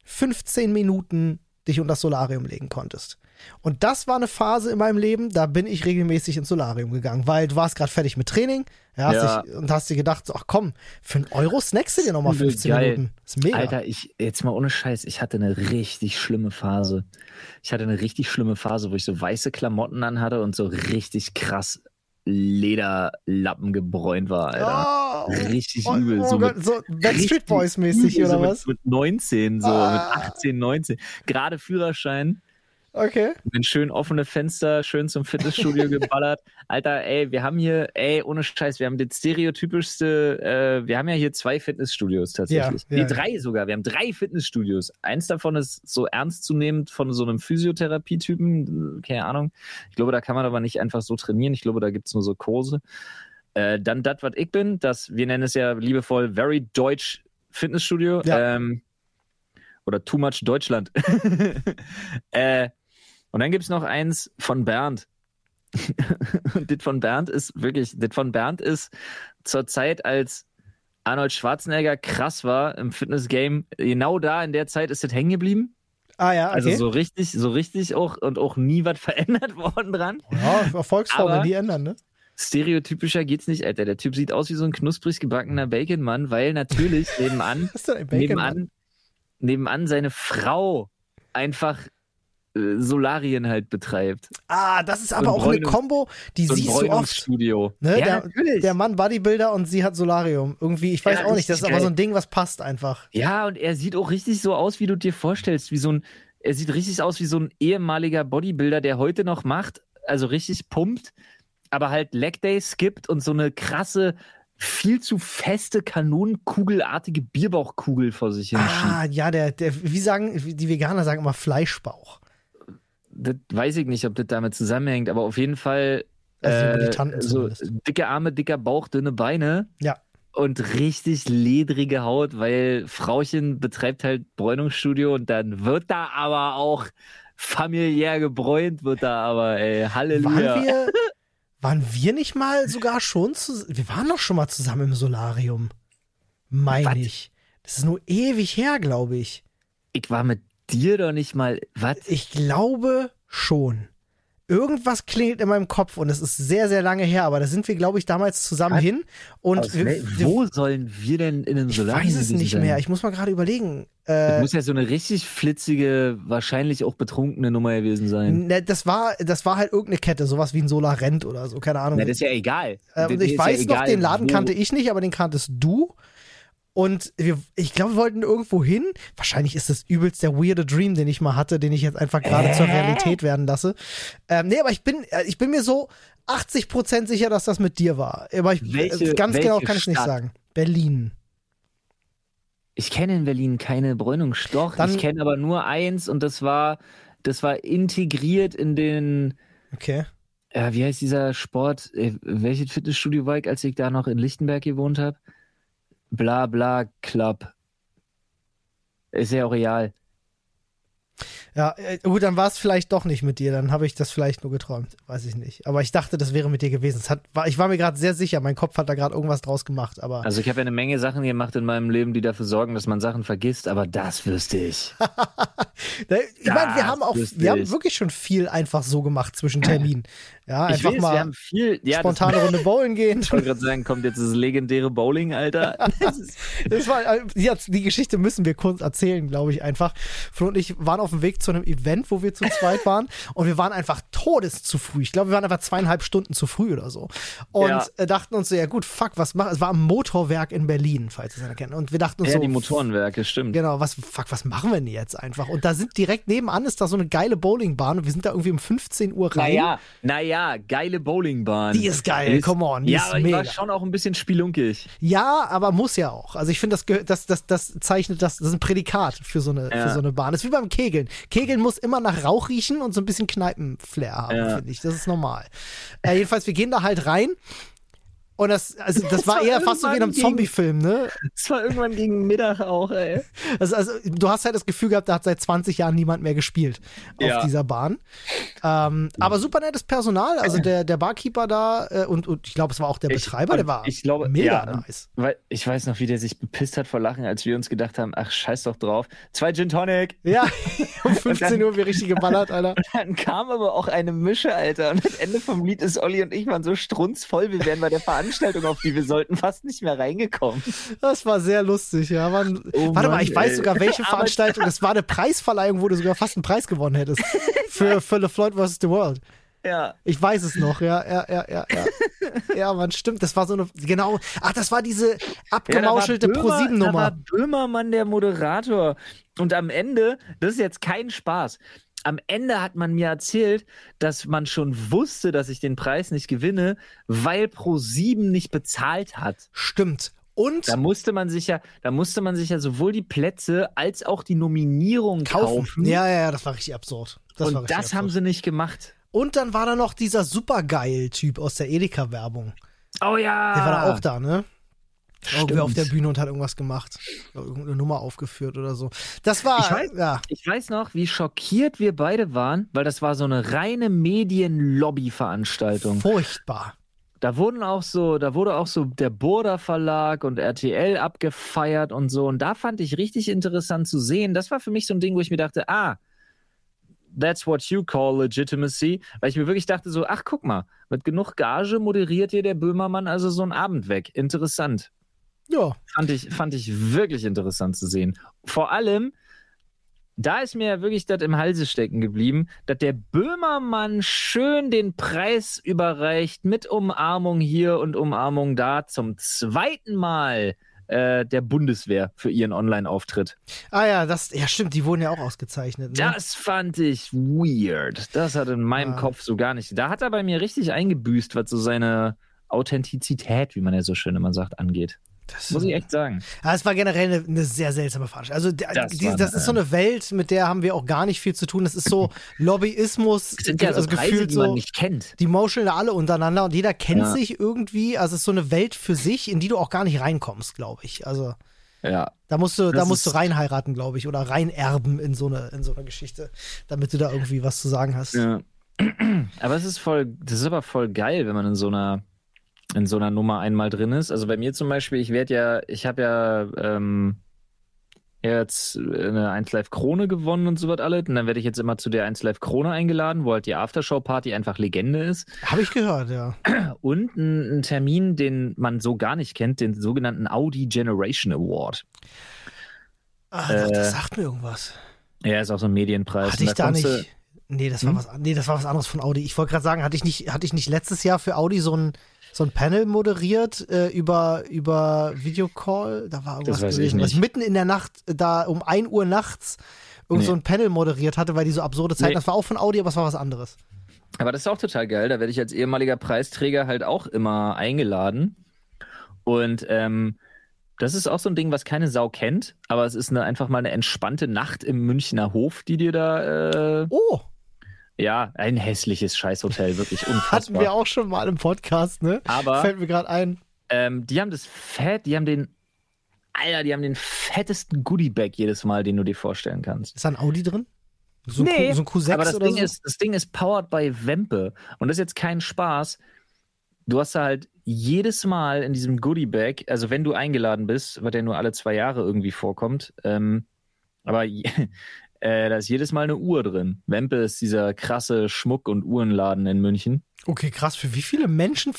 15 Minuten dich unter das Solarium legen konntest. Und das war eine Phase in meinem Leben, da bin ich regelmäßig ins Solarium gegangen, weil du warst gerade fertig mit Training ja, hast Ja. dich, und hast dir gedacht, so, ach komm, für einen Euro snackst du dir nochmal Übel 15 geil. Minuten. Ist mega. Alter, ich, jetzt mal ohne Scheiß, ich hatte eine richtig schlimme Phase. Ich hatte eine richtig schlimme Phase, wo ich so weiße Klamotten anhatte und so richtig krass Lederlappen gebräunt war, Alter. Oh, Richtig oh, übel. oh so Gott, mit so Backstreet Boys mäßig übel, oder so was? Mit, mit 19, so Ah. mit 18, 19. Gerade Führerschein. Okay. Bin schön offene Fenster, schön zum Fitnessstudio geballert. Alter, ey, wir haben hier, ey, ohne Scheiß, wir haben das stereotypischste, äh, wir haben ja hier zwei Fitnessstudios tatsächlich. Ja, nee, ja, drei sogar. Wir haben drei Fitnessstudios. Eins davon ist so ernstzunehmend von so einem Physiotherapietypen, keine Ahnung. Ich glaube, da kann man aber nicht einfach so trainieren. Ich glaube, da gibt's nur so Kurse. Äh, dann das, was ich bin, das, wir nennen es ja liebevoll Very Deutsch Fitnessstudio. Ja. Ähm, oder Too Much Deutschland. äh, und dann gibt's noch eins von Bernd. Und das von Bernd ist wirklich, das von Bernd ist zur Zeit, als Arnold Schwarzenegger krass war im Fitnessgame, genau da in der Zeit ist das hängen geblieben. Ah ja, okay. Also so richtig, so richtig auch und auch nie was verändert worden dran. ja, Erfolgsformel Aber- nie ändern, ne? Stereotypischer geht's nicht, Alter. Der Typ sieht aus wie so ein knusprig gebackener Baconmann, weil natürlich nebenan nebenan, nebenan seine Frau einfach Solarien halt betreibt. Ah, das ist So aber ein auch eine Bräunungs- Kombo, die So siehst du oft. Bräunungsstudio. Ne? Ja, der, natürlich. der Mann Bodybuilder und sie hat Solarium. Irgendwie, ich weiß Ja, auch nicht, das ist richtig aber so geil. ein Ding, was passt einfach. Ja, und er sieht auch richtig so aus, wie du dir vorstellst, wie so ein, er sieht richtig aus wie so ein ehemaliger Bodybuilder, der heute noch macht, also richtig pumpt, aber halt Leg Day skippt und so eine krasse, viel zu feste, kanonenkugelartige Bierbauchkugel vor sich hinschiebt. Ah, ja, der, der, wie sagen, die Veganer sagen immer Fleischbauch. Das weiß ich nicht, ob das damit zusammenhängt, aber auf jeden Fall Also äh, so dicke Arme, dicker Bauch, dünne Beine. Ja. Und richtig ledrige Haut, weil Frauchen betreibt halt Bräunungsstudio und dann wird da aber auch familiär gebräunt, wird da aber, ey, Halleluja. Waren wir, waren wir nicht mal sogar schon zu, wir waren doch schon mal zusammen im Solarium. Meine ich. Das ist nur ewig her, glaube ich. Ich war mit dir doch nicht mal, was? Ich glaube schon. Irgendwas klingelt in meinem Kopf und es ist sehr, sehr lange her, aber da sind wir, glaube ich, damals zusammen Was? hin. Und wir, wir, wo sollen wir denn in einem ich Solarium weiß es nicht sein? mehr. Ich muss mal gerade überlegen. Das Äh, muss ja so eine richtig flitzige, wahrscheinlich auch betrunkene Nummer gewesen sein. ne, das war, das war halt irgendeine Kette, sowas wie ein Solarent oder so, keine Ahnung. Na, das ist ja egal. Äh, ich ja weiß noch, egal, den Laden wo- kannte ich nicht, aber den kanntest du. Und wir, ich glaube, wir wollten irgendwo hin. Wahrscheinlich ist das übelst der weirde Dream, den ich mal hatte, den ich jetzt einfach gerade zur Realität werden lasse. Ähm, nee, aber ich bin, äh, ich bin mir so 80% sicher, dass das mit dir war. Aber ich, Welche- äh, ganz genau welche kann ich nicht Stadt? sagen. Berlin. Ich kenne in Berlin keine Bräunungsstoch. Dann- ich kenne aber nur eins und das war, das war integriert in den, Okay. äh, wie heißt dieser Sport? Äh, welches Fitnessstudio war ich, als ich da noch in Lichtenberg gewohnt habe? Bla bla Club. Ist ja auch real. Ja, äh, gut, dann war es vielleicht doch nicht mit dir. Dann habe ich das vielleicht nur geträumt. Weiß ich nicht. Aber ich dachte, das wäre mit dir gewesen. Es hat, war, ich war mir gerade sehr sicher. Mein Kopf hat da gerade irgendwas draus gemacht. Aber Also ich habe ja eine Menge Sachen gemacht in meinem Leben, die dafür sorgen, dass man Sachen vergisst, aber das wüsste ich. Ich meine, wir haben auch, wir haben ich. wirklich schon viel einfach so gemacht zwischen Terminen. Ja, Ich einfach weiß, mal wir haben viel, ja, spontane Runde bowlen gehen. Ich wollte gerade sagen, kommt jetzt das legendäre Bowling, Alter. Das ist- Das war, äh, jetzt, die Geschichte müssen wir kurz erzählen, glaube ich einfach. Flo und ich waren auf dem Weg zu einem Event, wo wir zu zweit waren und wir waren einfach todes zu früh. Ich glaube, wir waren einfach zweieinhalb Stunden zu früh oder so. Und Ja. äh, dachten uns so, ja gut, fuck, was machen? Es war am Motorwerk in Berlin, falls ihr es kennt. Und wir dachten uns ja, so, die Motorenwerke, stimmt. Genau, was, fuck, was machen wir denn jetzt einfach? Und da sind direkt nebenan ist da so eine geile Bowlingbahn und wir sind da irgendwie um 15 Uhr rein. Naja, naja, geile Bowlingbahn. Die ist geil, come on, die ja, ist aber die war mega. schon auch ein bisschen spielunkig. Ja, aber muss ja auch. Also ich finde, das, gehört- das, das, das zeichnet das, das ist ein Prädikat für so eine, Ja. für so eine Bahn. Das ist wie beim Kegeln. Kegeln muss immer nach Rauch riechen und so ein bisschen Kneipenflair haben, Ja. finde ich. Das ist normal. Äh, jedenfalls, wir gehen da halt rein Und das, also, das war eher fast so wie in einem Zombie-Film, ne? Es war irgendwann gegen Mittag auch, ey. Also, also, du hast halt das Gefühl gehabt, da hat seit 20 Jahren niemand mehr gespielt auf Ja. dieser Bahn. Ähm, aber super nettes Personal, also der, der Barkeeper da äh, und, und ich glaube, es war auch der Ich- Betreiber, der war ich glaube, mega ja, nice. Weil ich weiß noch, wie der sich bepisst hat vor Lachen, als wir uns gedacht haben, ach, scheiß doch drauf. Zwei Gin Tonic. Ja, um 15 Uhr wie richtig geballert, Alter. Dann kam aber auch eine Mische, Alter. Und das Ende vom Lied ist, Olli und ich waren so strunzvoll, wir wären bei der Veranstaltung, auf die wir sollten, fast nicht mehr reingekommen. Das war sehr lustig, ja. Man, Oh warte mal, Mann, ich weiß ey. sogar, welche Veranstaltung, das war eine Preisverleihung, wo du sogar fast einen Preis gewonnen hättest. Für, für Le Floyd vs. The World. Ja. Ich weiß es noch, ja, ja, ja, ja, ja. Ja, man, stimmt, das war so eine, genau, ach, das war diese abgemauschelte Ja, Böhmer- Da Pro-7-Nummer. war Böhmermann der Moderator. Und am Ende, das ist jetzt kein Spaß. Am Ende hat man mir erzählt, dass man schon wusste, dass ich den Preis nicht gewinne, weil Pro7 nicht bezahlt hat. Stimmt. Und Da musste man sich ja, da musste man sich ja sowohl die Plätze als auch die Nominierung kaufen. kaufen. Ja, ja, ja, das war richtig absurd. Das war und richtig das haben absurd. sie nicht gemacht. Und dann war da noch dieser Supergeil-Typ aus der Edeka-Werbung. Oh ja. Der war da auch da, ne? Irgendwie auf der Stimmt. Bühne und hat irgendwas gemacht. Irgendeine Nummer aufgeführt oder so. Das war, Ich weiß- ja. Ich weiß noch, wie schockiert wir beide waren, weil das war so eine reine Medien-Lobby-Veranstaltung. Furchtbar. Da wurden auch so, da wurde auch so der Burda Verlag und RTL abgefeiert und so. Und da fand ich richtig interessant zu sehen. Das war für mich so ein Ding, wo ich mir dachte, ah, that's what you call legitimacy. Weil ich mir wirklich dachte so, ach, guck mal, mit genug Gage moderiert hier der Böhmermann also so einen Abend weg. Interessant. Ja. Fand ich, fand ich wirklich interessant zu sehen. Vor allem, da ist mir ja wirklich das im Halse stecken geblieben, dass der Böhmermann schön den Preis überreicht mit Umarmung hier und Umarmung da zum zweiten Mal äh, der Bundeswehr für ihren Online-Auftritt. Ah ja, das, ja stimmt, die wurden ja auch ausgezeichnet. Ne? Das fand ich weird. Das hat in meinem Ja. Kopf so gar nicht. Da hat er bei mir richtig eingebüßt, was so seine Authentizität, wie man ja so schön immer sagt, angeht. Das, Muss ich echt sagen. Ja, es war generell eine, eine sehr seltsame Veranstaltung. Also Das die, das eine- ist so eine Welt, mit der haben wir auch gar nicht viel zu tun. Das ist so Lobbyismus, Das sind ja so also Preise, gefühlt die man so. nicht kennt. Die moscheln da alle untereinander und jeder kennt Ja. sich irgendwie. Also es ist so eine Welt für sich, in die du auch gar nicht reinkommst, glaube ich. Also Ja. da musst du, da Das musst du reinheiraten, glaube ich, oder reinerben in so eine, in so eine Geschichte, damit du da irgendwie was zu sagen hast. Ja. Aber es ist voll, das ist aber voll geil, wenn man in so einer, in so einer Nummer einmal drin ist. Also bei mir zum Beispiel, ich werde ja, ich habe ja ähm, jetzt eine 1 Live Krone gewonnen und so was alles. Und dann werde ich jetzt immer zu der 1 Live Krone eingeladen, wo halt die Aftershow-Party einfach Legende ist. Habe ich gehört, ja. Und ein, Termin, den man so gar nicht kennt, den sogenannten Audi Generation Award. Ah, doch, das Äh, sagt mir irgendwas. Ja, ist auch so ein Medienpreis. Hatte ich da du- nicht. Nee, das war Hm? was, nee, das war was anderes von Audi. Ich wollte gerade sagen, hatte ich nicht, hatte ich nicht letztes Jahr für Audi so ein, so ein Panel moderiert äh, über, über Videocall? Da war irgendwas weiß ich gewesen, was nicht. mitten in der Nacht, äh, da um 1 Uhr nachts irgend Nee. so ein Panel moderiert hatte, weil die so absurde Zeiten, Nee. das war auch von Audi, aber es war was anderes. Aber das ist auch total geil. Da werde ich als ehemaliger Preisträger halt auch immer eingeladen. Und ähm, das ist auch so ein Ding, was keine Sau kennt. Aber es ist eine, einfach mal eine entspannte Nacht im Münchner Hof, die dir da. Äh, Oh, ja, ein hässliches Scheißhotel, wirklich hatten unfassbar. wir auch schon mal im Podcast, ne? Aber Fällt mir gerade ein. ähm, die haben das Fett, die haben den. Alter, die haben den fettesten Goodiebag jedes Mal, den du dir vorstellen kannst. Ist da ein Audi drin? So, ein Nee, Q, so ein Q6 Aber das Ding, so? ist, das Ding ist powered by Wempe. Und das ist jetzt kein Spaß. Du hast da halt jedes Mal in diesem Goodie-Bag, also wenn du eingeladen bist, was ja nur alle zwei Jahre irgendwie vorkommt, ähm, aber äh, da ist jedes Mal eine Uhr drin. Wempe ist dieser krasse Schmuck- und Uhrenladen in München. Okay, krass. Für wie viele Menschen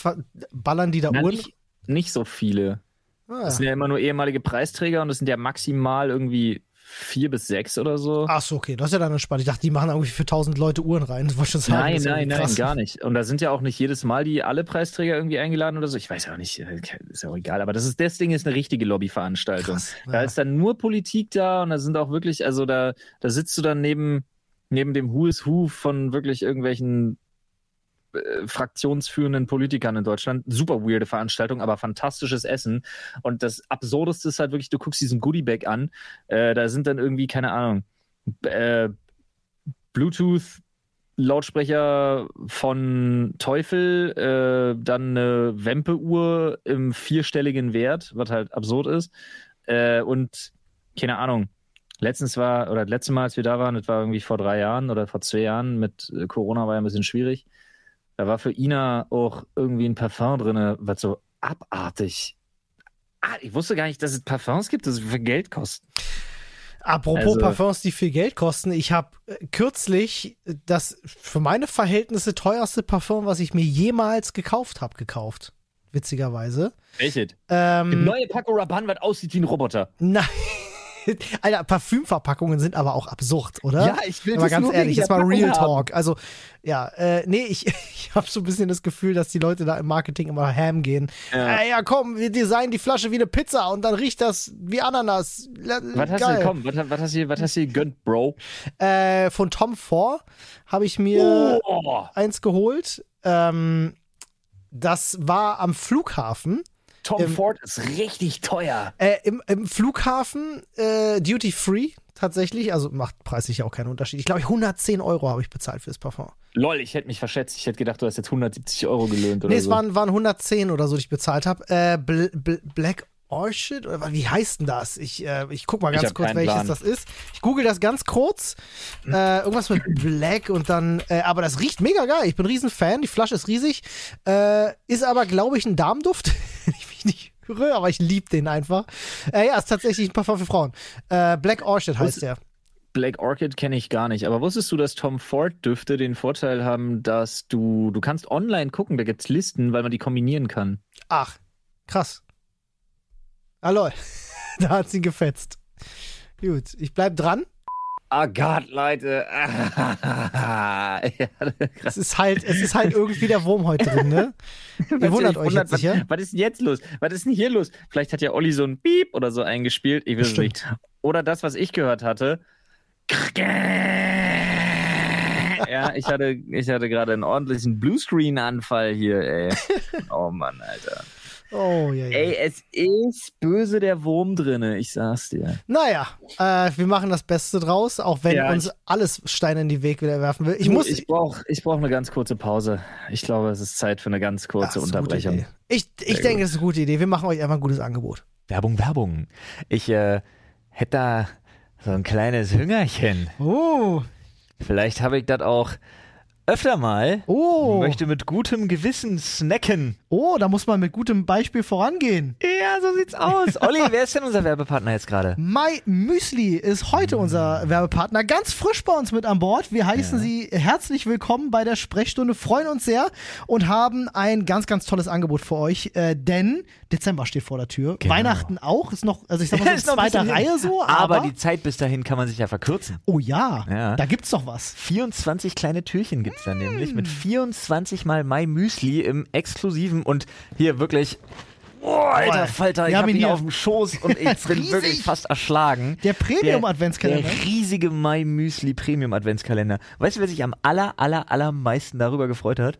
ballern die da Na, Uhren? nicht, nicht so viele. Ah. Das sind ja immer nur ehemalige Preisträger und das sind ja maximal irgendwie vier bis sechs oder so. Ach so, okay, das ist ja dann entspannt. Ich dachte, die machen irgendwie für 1000 Leute Uhren rein. Das wollte ich schon sagen. Nein, nein, nein, gar nicht. Und da sind ja auch nicht jedes Mal die alle Preisträger irgendwie eingeladen oder so. Ich weiß ja auch nicht, äh, ist ja auch egal. Aber das ist das Ding ist eine richtige Lobbyveranstaltung. Krass, Da ja. ist dann nur Politik da und da sind auch wirklich, also da, da sitzt du dann neben, neben dem Who is Who von wirklich irgendwelchen äh, fraktionsführenden Politikern in Deutschland. Super weirde Veranstaltung, aber fantastisches Essen. Und das Absurdeste ist halt wirklich, du guckst diesen Goodiebag an, äh, da sind dann irgendwie, keine Ahnung, äh, Bluetooth Lautsprecher von Teufel, äh, dann eine Wempe-Uhr im vierstelligen Wert, was halt absurd ist. Äh, und keine Ahnung. Letztens war, oder das letzte Mal, als wir da waren, das war irgendwie vor drei Jahren oder vor zwei Jahren, mit äh, Corona war ja ein bisschen schwierig. Da war für Ina auch irgendwie ein Parfum drin, was so abartig. Ah, ich wusste gar nicht, dass es Parfums gibt, das für Geld kosten. Apropos Also- Parfums, die viel Geld kosten. Ich habe kürzlich das für meine Verhältnisse teuerste Parfum, was ich mir jemals gekauft habe, gekauft. Witzigerweise. Welches? Ähm, Neue Paco Rabanne, was aussieht wie ein Roboter. nein. Alter, Parfümverpackungen sind aber auch absurd, oder? ich will Aber ganz nur ehrlich, jetzt mal Real haben. Talk. Also, ja, äh, nee, ich, ich habe so ein bisschen das Gefühl, dass die Leute da im Marketing immer ham gehen. Ja. Äh, ja, komm, wir designen die Flasche wie eine Pizza und dann riecht das wie Ananas. Was hast Geil. du, komm, was, was hast du, was hast du gegönnt, Bro? Äh, von Tom Ford habe ich mir Oh, eins geholt. Ähm, das war am Flughafen. Tom Im- Ford ist richtig teuer. Äh, im, Im Flughafen äh, Duty Free tatsächlich. Also macht preislich auch keinen Unterschied. Ich glaube, 110 Euro habe ich bezahlt fürs Parfum. Lol, ich hätte mich verschätzt. Ich hätte gedacht, du hast jetzt 170 Euro gelöhnt oder Nee, es so. waren, waren 110 oder so, die ich bezahlt habe. Äh, Bl Bl Black Orchid? Oder wie heißt denn das? Ich, äh, ich guck mal ganz kurz, welches Plan. das ist. Ich google das ganz kurz. Äh, irgendwas mit Black und dann, äh, aber das riecht mega geil. Ich bin ein Riesenfan. Die Flasche ist riesig. Äh, ist aber, glaube ich, ein Darmduft. Ich nicht irre, aber ich liebe den einfach. Äh, ja, ist tatsächlich ein Parfum für Frauen. Äh, Black Orchid heißt der. Black Orchid kenne ich gar nicht. Aber wusstest du, dass Tom Ford Düfte den Vorteil haben, dass du, du kannst online gucken, da gibt's Listen, weil man die kombinieren kann. Ach, krass. Lol. da hat sie gefetzt. Gut, ich bleib dran. Ah Gott, Leute. ja, Es ist halt, es ist halt irgendwie der Wurm heute drin, ne? Ihr wundert euch jetzt was, sicher. was ist denn jetzt los? Was ist denn hier los? Vielleicht hat ja Olli so ein Piep oder so eingespielt. Ich weiß es nicht. Oder das, was ich gehört hatte. Ja, ich hatte, ich hatte gerade einen ordentlichen Bluescreen-Anfall hier, ey. Oh Mann, Alter. Oh, ja, ja. Ey, es ist böse der Wurm drinne, ich sag's dir. Naja, äh, wir machen das Beste draus, auch wenn Ja, uns alles Steine in die Weg wieder werfen will. Ich muss. Ich brauche ich brauch eine ganz kurze Pause. Ich glaube, es ist Zeit für eine ganz kurze gute Unterbrechung. Ich, ich Sehr denke, das ist eine gute Idee. Wir machen euch einfach ein gutes Angebot. Werbung, Werbung. Ich äh, hätte da so ein kleines Hüngerchen. Oh, Vielleicht habe ich das auch öfter mal. oh, Möchte mit gutem Gewissen snacken. oh, da muss man mit gutem Beispiel vorangehen. Ja, so sieht's aus. Olli, wer ist denn unser Werbepartner jetzt gerade? My Müsli ist heute unser Werbepartner, ganz frisch bei uns mit an Bord. Wir heißen Sie herzlich willkommen bei der Sprechstunde, freuen uns sehr und haben ein ganz, ganz tolles Angebot für euch, äh, denn Dezember steht vor der Tür. Genau. Weihnachten auch, ist noch, also ich sag mal so Ist noch ein zweiter. Reihe so, Aber, aber, die Zeit bis dahin kann man sich ja verkürzen. oh ja, Ja. da gibt's doch was. 24 kleine Türchen gibt's da nämlich mit 24 mal My Müsli im exklusiven und hier wirklich. Oh, alter Falter, ich hab ihn ihn auf dem Schoß und ich bin wirklich fast erschlagen. Der Premium-Adventskalender. Der riesige My Müsli Premium Adventskalender. Weißt du, wer sich am aller, aller, allermeisten darüber gefreut hat?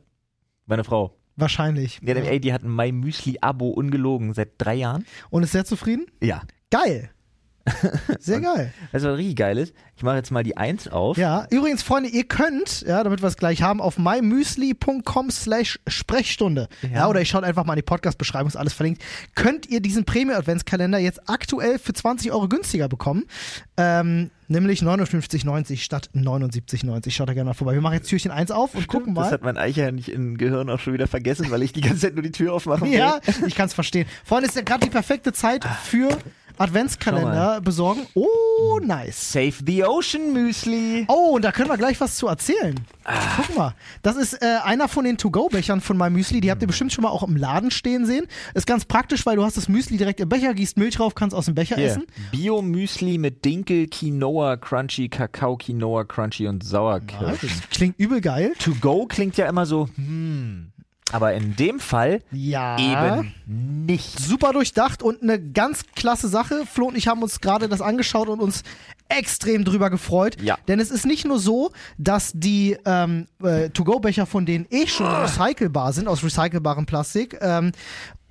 Meine Frau. Wahrscheinlich. Ja, ey, die hat ein My Müsli Abo ungelogen seit drei Jahren. Und ist sehr zufrieden? Ja. Geil. Sehr geil. Du, was richtig geil ist? Ich mache jetzt mal die Eins auf. Ja, übrigens, Freunde, ihr könnt, ja, damit wir es gleich haben, auf mymüsli.com slash Sprechstunde, ja. Ja. oder ich schaut einfach mal in die Podcast-Beschreibung, ist alles verlinkt, könnt ihr diesen Premium-Adventskalender jetzt aktuell für 20 Euro günstiger bekommen, ähm, nämlich 59,90 statt 79,90. Schaut da gerne mal vorbei. Wir machen jetzt Türchen 1 auf und gucken Das mal. hat mein Eichhörnchen im Gehirn auch schon wieder vergessen, weil ich die ganze Zeit nur die Tür aufmachen will. Ja, ich kann es verstehen. Freunde, ist ja gerade die perfekte Zeit für Adventskalender besorgen. Oh, nice. Save the Ocean Müsli. Oh, und da können wir gleich was zu erzählen. Guck mal. Das ist äh, einer von den To-Go-Bechern von My Müsli. Die habt ihr bestimmt schon mal auch im Laden stehen sehen. Ist ganz praktisch, weil du hast das Müsli direkt im Becher, gießt Milch drauf, kannst aus dem Becher Hier. essen. Bio-Müsli mit Dinkel, Quinoa, Crunchy, Kakao, Quinoa, Crunchy und Sauerkirschen. Klingt übel geil. To go klingt ja immer so, hm. Aber in dem Fall Ja. eben nicht. Super durchdacht und eine ganz klasse Sache. Flo und ich haben uns gerade das angeschaut und uns extrem drüber gefreut. Ja. Denn es ist nicht nur so, dass die ähm, äh, To-Go-Becher von denen eh schon recycelbar sind, aus recycelbarem Plastik. Ähm,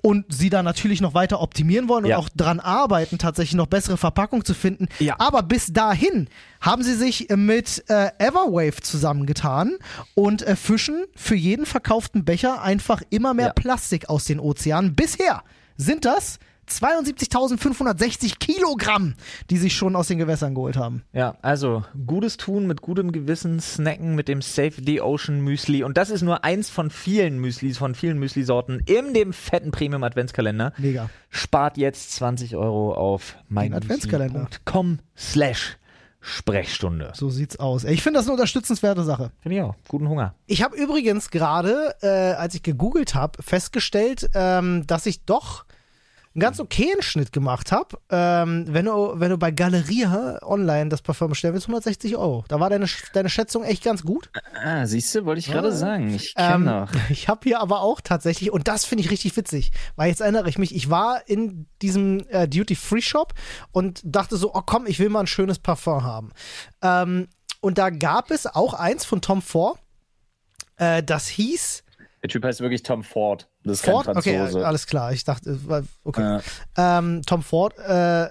und sie da natürlich noch weiter optimieren wollen und Ja. auch dran arbeiten, tatsächlich noch bessere Verpackung zu finden. Ja. Aber bis dahin haben sie sich mit äh, Everwave zusammengetan und äh, fischen für jeden verkauften Becher einfach immer mehr Ja. Plastik aus den Ozeanen. Bisher sind das 72.560 Kilogramm, die sich schon aus den Gewässern geholt haben. Ja, also gutes Tun mit gutem Gewissen, snacken mit dem Save the Ocean Müsli. Und das ist nur eins von vielen Müslis, von vielen Müsli-Sorten in dem fetten Premium Adventskalender. Mega. Spart jetzt 20 Euro auf mein Adventskalender. com slash Sprechstunde. So sieht's aus. Ich finde das eine unterstützenswerte Sache. Finde ich auch. Guten Hunger. Ich habe übrigens gerade, äh, als ich gegoogelt habe, festgestellt, ähm, dass ich doch einen ganz okayen Schnitt gemacht habe. Ähm, wenn, du, wenn du bei Galeria online das Parfum bestellen willst, 160 Euro. Da war deine, deine Schätzung echt ganz gut. Ah, siehst du, wollte ich gerade sagen. Ich kenne Ähm, noch. ich habe hier aber auch tatsächlich, und das finde ich richtig witzig, weil jetzt erinnere ich mich, ich war in diesem äh, Duty-Free-Shop und dachte so, oh komm, ich will mal ein schönes Parfum haben. Ähm, und da gab es auch eins von Tom Ford, äh, das hieß Der Typ heißt wirklich Tom Ford. Das ist Ford? kein Okay, Franzose. äh, alles klar. Ich dachte, äh, okay. Ja. Ähm, Tom Ford, äh,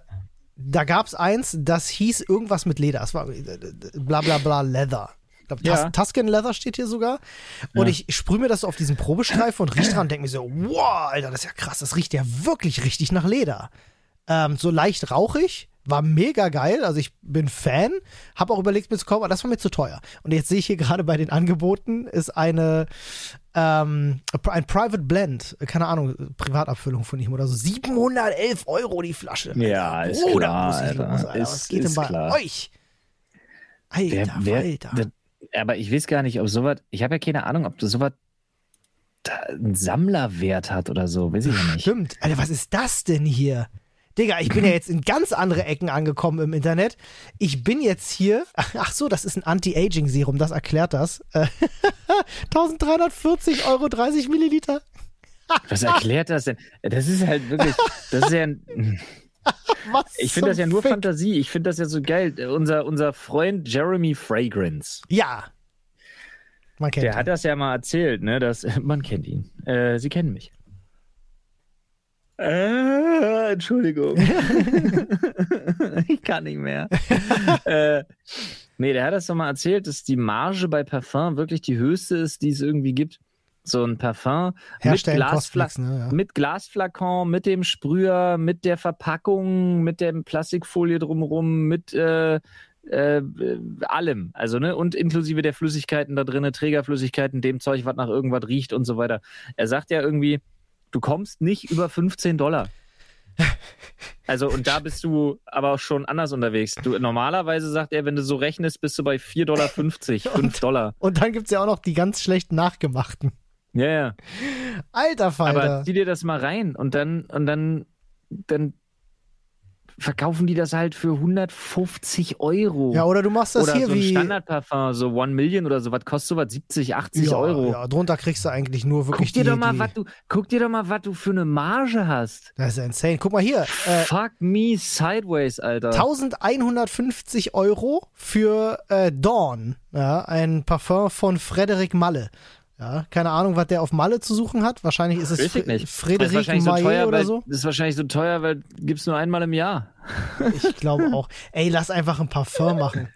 da gab es eins, das hieß irgendwas mit Leder. Es war äh, bla bla bla Leather. Ich glaube, Ja. Tus Tuscan Leather steht hier sogar. Und ich sprühe mir das so auf diesen Probestreifen und riech dran und denke mir so, wow, Alter, das ist ja krass. Das riecht ja wirklich richtig nach Leder. Ähm, so leicht rauchig, war mega geil. Also ich bin Fan, habe auch überlegt mir zu kaufen, aber das war mir zu teuer. Und jetzt sehe ich hier gerade bei den Angeboten ist eine ähm, ein Private Blend, keine Ahnung, Privatabfüllung von ihm oder so. 711 Euro die Flasche. Ja, ist Bruder, klar, muss ich Alter. Alter. Was Ist- geht denn ist bei klar. euch? Alter, Wer, wer, Alter. der, aber ich weiß gar nicht, ob sowas, ich habe ja keine Ahnung, ob das sowas einen Sammlerwert hat oder so, weiß ich ja nicht. Stimmt. Alter, was ist das denn hier? Digga, ich bin ja jetzt in ganz andere Ecken angekommen im Internet. Ich bin jetzt hier. Ach so, das ist ein Anti-Aging-Serum, das erklärt das. Äh, 1340 Euro, 30 Milliliter. Was erklärt das denn? Das ist halt wirklich, das ist ja, ein- Was ich finde das ja nur Fick? Fantasie. Ich finde das ja so geil. Unser, unser Freund Jeremy Fragrance, Ja. Man kennt der ihn. hat das ja mal erzählt, ne? Dass, man kennt ihn. Äh, Sie kennen mich. Äh, Entschuldigung. ich kann nicht mehr. äh, nee, der hat das doch mal erzählt, dass die Marge bei Parfum wirklich die höchste ist, die es irgendwie gibt. So ein Parfum mit, Glasfla ne? Ja. mit Glasflakon, mit dem Sprüher, mit der Verpackung, mit der Plastikfolie drumherum, mit äh, äh, allem. Also, ne, und inklusive der Flüssigkeiten da drin, Trägerflüssigkeiten, dem Zeug, was nach irgendwas riecht und so weiter. Er sagt ja irgendwie, du kommst nicht über 15 Dollar. Also, und da bist du aber auch schon anders unterwegs. Du, normalerweise sagt er, wenn du so rechnest, bist du bei 4,50 Dollar, 5 Dollar. Und dann gibt es ja auch noch die ganz schlechten nachgemachten. Ja, ja. Alter Aber Falter. zieh dir das mal rein und dann, und dann, dann verkaufen die das halt für 150 Euro. Ja, oder du machst das oder hier so ein wie. Standardparfum, so One Million oder so, was kostet sowas? 70, 80 ja, Euro. Ja, drunter kriegst du eigentlich nur Guck wirklich dir die, doch mal, die, was du, guck dir doch mal, was du für eine Marge hast. Das ist insane. Guck mal hier. Äh, Fuck me sideways, Alter. 1150 Euro für äh, Dawn, ja, ein Parfum von Frederik Malle. Ja, keine Ahnung, was der auf Malle zu suchen hat. Wahrscheinlich ist es Weiß Fre nicht. Das ist Frederik wahrscheinlich so teuer, oder weil, so. Das ist wahrscheinlich so teuer, weil gibt's nur einmal im Jahr. Ich glaube auch. Ey, lass einfach ein Parfum machen.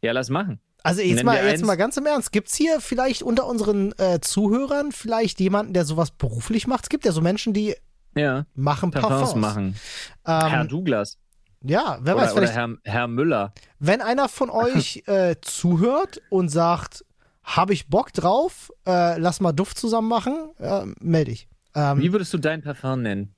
Ja, lass machen. Also jetzt mal, jetzt eins. mal ganz im Ernst. Gibt's hier vielleicht unter unseren äh, Zuhörern vielleicht jemanden, der sowas beruflich macht? Es gibt ja so Menschen, die Ja, machen Parfums Parfums. machen. Herr Ähm, Douglas. ja, wer weiß, Oder, oder vielleicht, Herr, Herr Müller. wenn einer von euch äh, zuhört und sagt, habe ich Bock drauf, äh, lass mal Duft zusammen machen, äh, melde ich. Ähm, Wie würdest du dein Parfum nennen?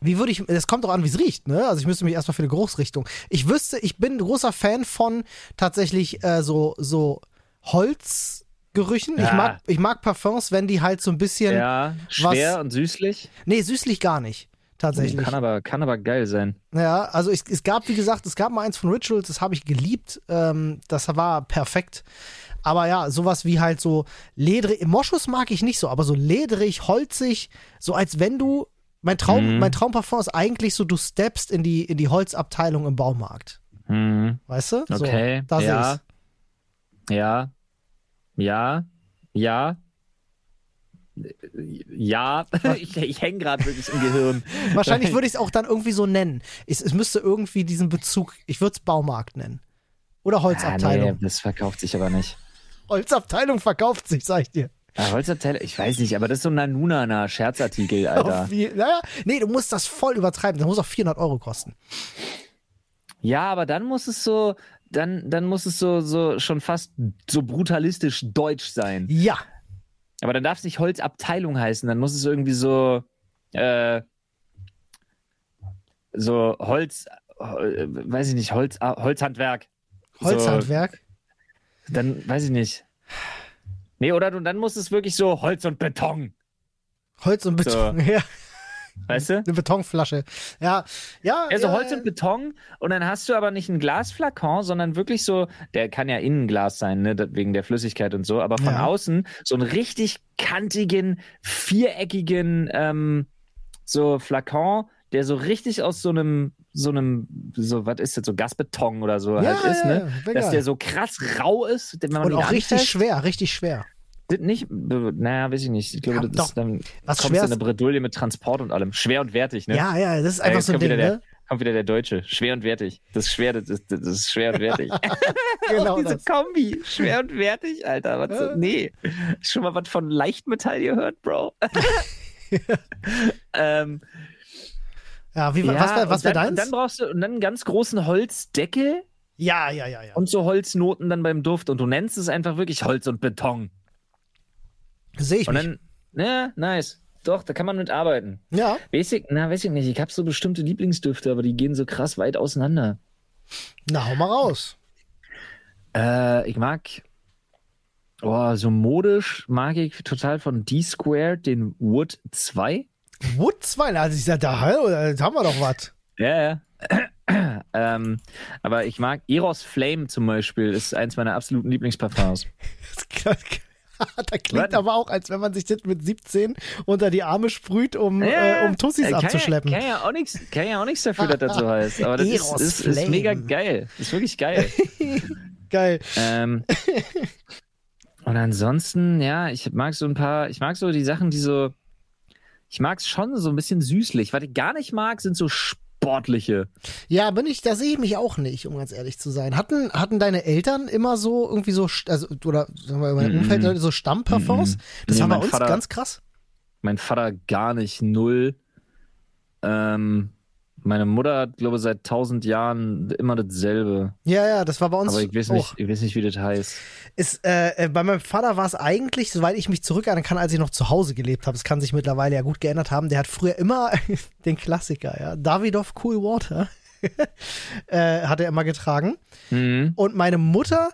Wie würde ich, das kommt doch an, wie es riecht, ne? Also ich müsste mich erstmal für eine Geruchsrichtung. Ich wüsste, ich bin ein großer Fan von tatsächlich äh, so, so Holzgerüchen. Ich, Ja. mag, ich mag Parfums, wenn die halt so ein bisschen. Ja, schwer und süßlich. Nee, süßlich gar nicht. Tatsächlich. Kann aber, kann aber geil sein. Ja, also es, es gab, wie gesagt, es gab mal eins von Rituals, das habe ich geliebt. Ähm, das war perfekt. Aber ja, sowas wie halt so ledrig. Moschus mag ich nicht so, aber so ledrig, holzig, so als wenn du. Mein Traum, Mhm. mein Traumparfum ist eigentlich so, du steppst in die, in die Holzabteilung im Baumarkt. Mhm. Weißt du? So, Okay. da seh ja. ich's. Ja. Ja. Ja. Ja, ich, ich hänge gerade wirklich im Gehirn. Wahrscheinlich würde ich es auch dann irgendwie so nennen. Es, es müsste irgendwie diesen Bezug, ich würde es Baumarkt nennen. Oder Holzabteilung. Ah, nee, das verkauft sich aber nicht. Holzabteilung verkauft sich, sag ich dir. Ah, Holzabteilung, ich weiß nicht, aber das ist so ein Nanunana Scherzartikel, Alter. Naja, nee, du musst das voll übertreiben. Das muss auch 400 Euro kosten. Ja, aber dann muss es so, dann, dann muss es so, so schon fast so brutalistisch deutsch sein. Ja. Aber dann darf es nicht Holzabteilung heißen, dann muss es irgendwie so, äh, so Holz, äh, weiß ich nicht, Holz, ah, Holzhandwerk. Holzhandwerk. So, dann weiß ich nicht. Nee, oder du, dann muss es wirklich so Holz und Beton, Holz und Beton. Ja, weißt du? eine Betonflasche. Ja, ja. Ja, so ja, Holz und Beton und dann hast du aber nicht ein Glasflakon, sondern wirklich so, der kann ja innen Glas sein, ne, wegen der Flüssigkeit und so, aber von Ja. außen so einen richtig kantigen, viereckigen ähm, so Flakon, der so richtig aus so einem, so einem, so, was ist das, so Gasbeton oder so Ja, halt ist, ja, ne? ja, Dass der so krass rau ist, wenn man Und auch richtig schwer, richtig schwer. Das Nicht, naja, weiß ich nicht. Ich glaube, Ja, das ist dann Was kommst du in eine Bredouille mit Transport und allem. Schwer und wertig, ne? Ja, ja, das ist Ja, einfach jetzt so ein kommt Ding, wieder der, ne? kommt wieder der Deutsche. Schwer und wertig. Das ist schwer, das ist, das ist schwer und wertig. Genau diese das. Kombi. Schwer und wertig, Alter. Was Ja. nee. Schon mal was von Leichtmetall gehört, Bro? ähm, Ja, wie, ja, was wär, was wär dann, und deins? dann brauchst du und dann einen ganz großen Holzdeckel ja, ja, ja, ja. und so Holznoten dann beim Duft. Und du nennst es einfach wirklich Holz und Beton. Sehe ich Und mich. dann, ja, nice. Doch, da kann man mit arbeiten. Ja, Weiß ich, na, weiß ich nicht. Ich habe so bestimmte Lieblingsdüfte, aber die gehen so krass weit auseinander. na, hau mal raus. Äh, ich mag, oh, so modisch mag ich total von D-Squared den Wood 2. 2, also ich sag, da, hallo, da haben wir doch was. Ja, ja. ähm, aber ich mag Eros Flame zum Beispiel, ist eins meiner absoluten Lieblingsparfums. da klingt Was? aber auch, als wenn man sich das mit 17 unter die Arme sprüht, um, äh, um Tussis kann abzuschleppen. Ja, kann, ja auch nichts, kann ja auch nichts dafür, dass das so heißt. Aber das ist, Eros ist, ist mega geil. Ist wirklich geil. Geil. ähm, und ansonsten, ja, ich mag so ein paar, ich mag so die Sachen, die so, ich mag es schon so ein bisschen süßlich. Was ich gar nicht mag, sind so sportliche. Ja, bin ich, da sehe ich mich auch nicht, um ganz ehrlich zu sein. Hatten, hatten deine Eltern immer so irgendwie so, also, oder sagen wir mal, im Mhm. Umfeld so Stammparfums? Mhm. Das Nee, war bei uns Vater- ganz krass. Mein Vater gar nicht, null. Ähm, meine Mutter hat, glaube ich, seit tausend Jahren immer dasselbe. Ja, ja, das war bei uns Aber ich weiß nicht, ich weiß nicht, wie das heißt. Ist, äh, äh, bei meinem Vater war es eigentlich, soweit ich mich zurückerinnern kann, als ich noch zu Hause gelebt habe. Es kann sich mittlerweile ja gut geändert haben. Der hat früher immer den Klassiker, ja, Davidoff Cool Water, äh, hat er immer getragen. Mhm. Und meine Mutter,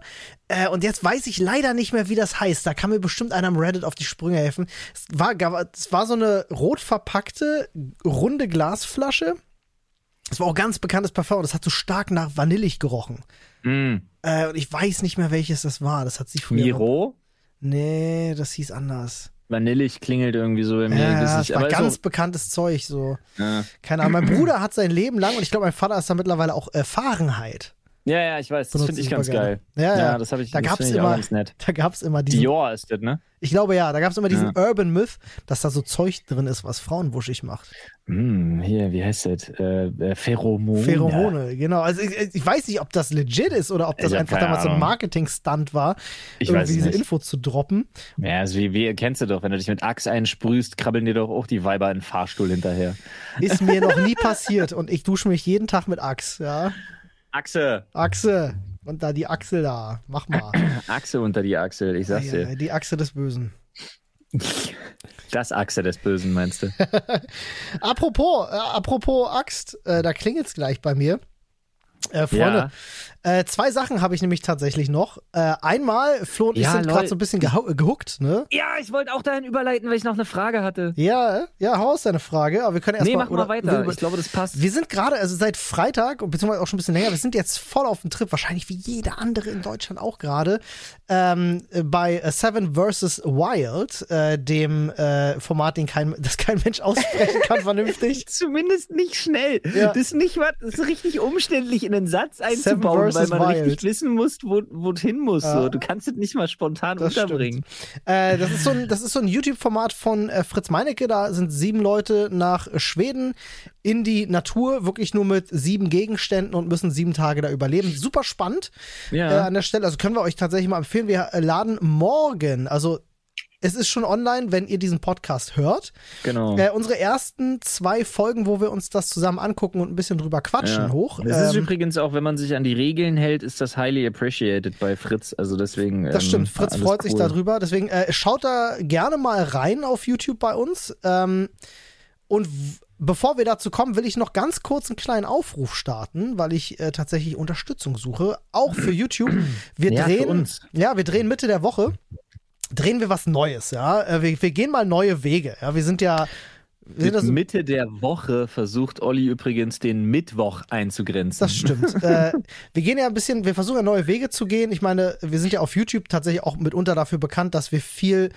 äh, und jetzt weiß ich leider nicht mehr, wie das heißt. Da kann mir bestimmt einer am Reddit auf die Sprünge helfen. Es war, es war so eine rot verpackte, runde Glasflasche. Es war auch ganz bekanntes Parfum. Das hat so stark nach Vanillig gerochen. Mhm. Äh, und ich weiß nicht mehr, welches das war. Das hat sie früher. Miro? Nee, das hieß anders. Vanillig klingelt irgendwie so bei mir. Ja, das nicht, war aber ganz so, bekanntes Zeug, so. ja. Keine Ahnung. Mein Bruder hat sein Leben lang, und ich glaube, mein Vater ist da mittlerweile auch äh, Fahrenheit. Ja, ja, ich weiß, das finde ich ganz geil. gerne. Ja, ja. das habe ich, Da das gab's finde ich auch immer- ganz nett. Da gab's immer diesen. Dior ist das, ne? Ich glaube ja, da gab's immer diesen Ja. Urban Myth, dass da so Zeug drin ist, was Frauen wuschig macht. Hm, hier, wie heißt das? Äh, äh, Pheromone. Pheromone, genau. Also ich, ich weiß nicht, ob das legit ist oder ob das Ich einfach damals so ein Ahnung. Marketing-Stunt war, Ich irgendwie es diese nicht. Info zu droppen. Ja, also wie, wie kennst du doch, wenn du dich mit Axe einsprühst, krabbeln dir doch auch die Weiber in den Fahrstuhl hinterher. Ist mir noch nie passiert und ich dusche mich jeden Tag mit Axe, ja. Achse! Achse. Und da die Achsel da. Mach mal. Achse unter die Achsel, ich sag's Ja, dir. die Achse des Bösen. Das Achse des Bösen, meinst du? Apropos, äh, apropos Axt, äh, da klingelt's gleich bei mir. Äh, Freunde, äh, zwei Sachen habe ich nämlich tatsächlich noch. Äh, einmal, Flo und ich Ja, sind lol. gerade so ein bisschen gehuckt, ne? Ja, ich wollte auch dahin überleiten, weil ich noch eine Frage hatte. Ja, ja, hau aus deine Frage, aber wir können Nee, erstmal. mach mal weiter. Ich glaube, das passt. Wir sind gerade, also seit Freitag, beziehungsweise auch schon ein bisschen länger, wir sind jetzt voll auf dem Trip, wahrscheinlich wie jeder andere in Deutschland auch gerade, ähm, bei Seven vs. Wild, äh, dem äh, Format, den kein, das kein Mensch aussprechen kann vernünftig. Zumindest nicht schnell. Ja. Das ist nicht was, das ist richtig umständlich in den Satz Seven einzubauen, weil man Wild. richtig wissen muss, wo wo es hin muss. Ja. So. Du kannst es nicht mal spontan Das unterbringen. Äh, das ist so ein, das ist so ein YouTube-Format von äh, Fritz Meinecke. Da sind sieben Leute nach Schweden in die Natur, wirklich nur mit sieben Gegenständen und müssen sieben Tage da überleben. Super spannend äh, Ja. an der Stelle. Also können wir euch tatsächlich mal empfehlen. Wir äh, laden morgen, also es ist schon online, wenn ihr diesen Podcast hört. genau. Äh, unsere ersten zwei Folgen, wo wir uns das zusammen angucken und ein bisschen drüber quatschen, Ja. hoch. Das ist Ähm, übrigens auch, wenn man sich an die Regeln hält, ist das highly appreciated bei Fritz. Also deswegen. Das ähm, stimmt, Fritz freut sich cool. darüber. Deswegen äh, schaut da gerne mal rein auf YouTube bei uns. Ähm, und bevor wir dazu kommen, will ich noch ganz kurz einen kleinen Aufruf starten, weil ich äh, tatsächlich Unterstützung suche, auch für YouTube. Wir Ja, drehen, ja, wir drehen Mitte der Woche. Drehen wir was Neues, ja. Äh, wir, wir gehen mal neue Wege. Ja, wir sind ja. Mit Mitte der Woche versucht Olli übrigens den Mittwoch einzugrenzen. Das stimmt. äh, wir gehen ja ein bisschen, wir versuchen ja neue Wege zu gehen. Ich meine, wir sind ja auf YouTube tatsächlich auch mitunter dafür bekannt, dass wir viel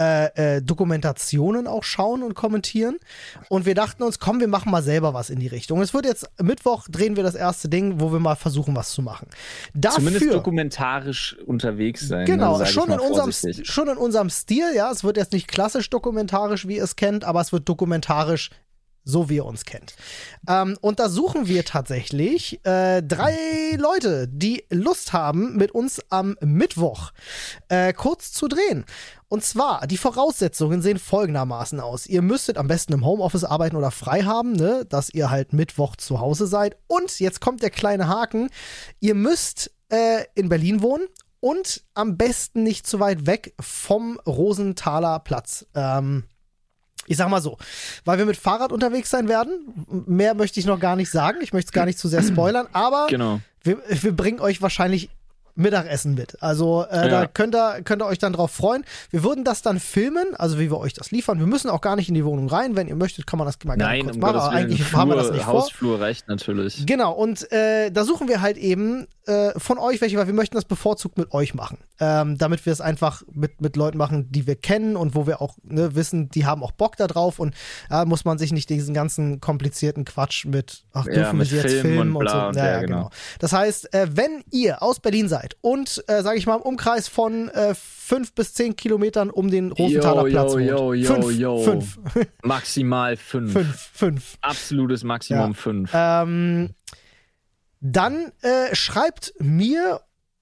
äh, äh, Dokumentationen auch schauen und kommentieren. Und wir dachten uns, komm, wir machen mal selber was in die Richtung. Es wird jetzt Mittwoch drehen wir das erste Ding, wo wir mal versuchen, was zu machen. Zumindest Dafür, dokumentarisch unterwegs sein. Genau, ne, schon in, unserem, schon in unserem Stil, ja. Es wird jetzt nicht klassisch dokumentarisch, wie ihr es kennt, aber es wird dokumentarisch, so wie ihr uns kennt. Ähm, und da suchen wir tatsächlich äh, drei Leute, die Lust haben, mit uns am Mittwoch äh, kurz zu drehen. Und zwar, die Voraussetzungen sehen folgendermaßen aus. Ihr müsstet am besten im Homeoffice arbeiten oder frei haben, ne, dass ihr halt Mittwoch zu Hause seid. Und jetzt kommt der kleine Haken. Ihr müsst äh, in Berlin wohnen und am besten nicht zu weit weg vom Rosenthaler Platz. Ähm, ich sag mal so, weil wir mit Fahrrad unterwegs sein werden. Mehr möchte ich noch gar nicht sagen. Ich möchte es gar nicht zu sehr spoilern, aber Genau. wir, wir bringen euch wahrscheinlich Mittagessen mit. Also äh, da Ja. könnt ihr, könnt ihr euch dann drauf freuen. Wir würden das dann filmen, also wie wir euch das liefern. Wir müssen auch gar nicht in die Wohnung rein. Wenn ihr möchtet, kann man das mal gerne Nein, kurz um machen. Aber eigentlich Flur, haben wir das nicht vor. Hausflur reicht natürlich. Genau, und äh, da suchen wir halt eben äh, von euch welche, weil wir möchten das bevorzugt mit euch machen. Ähm, damit wir es einfach mit, mit Leuten machen, die wir kennen und wo wir auch ne, wissen, die haben auch Bock da drauf und äh, muss man sich nicht diesen ganzen komplizierten Quatsch mit, ach, Ja, dürfen wir mit sie jetzt Filmen und und, so. ja, ja, ja, genau. genau. Das heißt, äh, wenn ihr aus Berlin seid und, äh, sage ich mal, im Umkreis von äh, fünf bis zehn Kilometern um den Rosenthaler Yo, Platz yo, wohnt. yo, yo, fünf, yo. fünf, Maximal fünf. fünf, fünf. Absolutes Maximum Ja. fünf. Ähm, dann äh, schreibt mir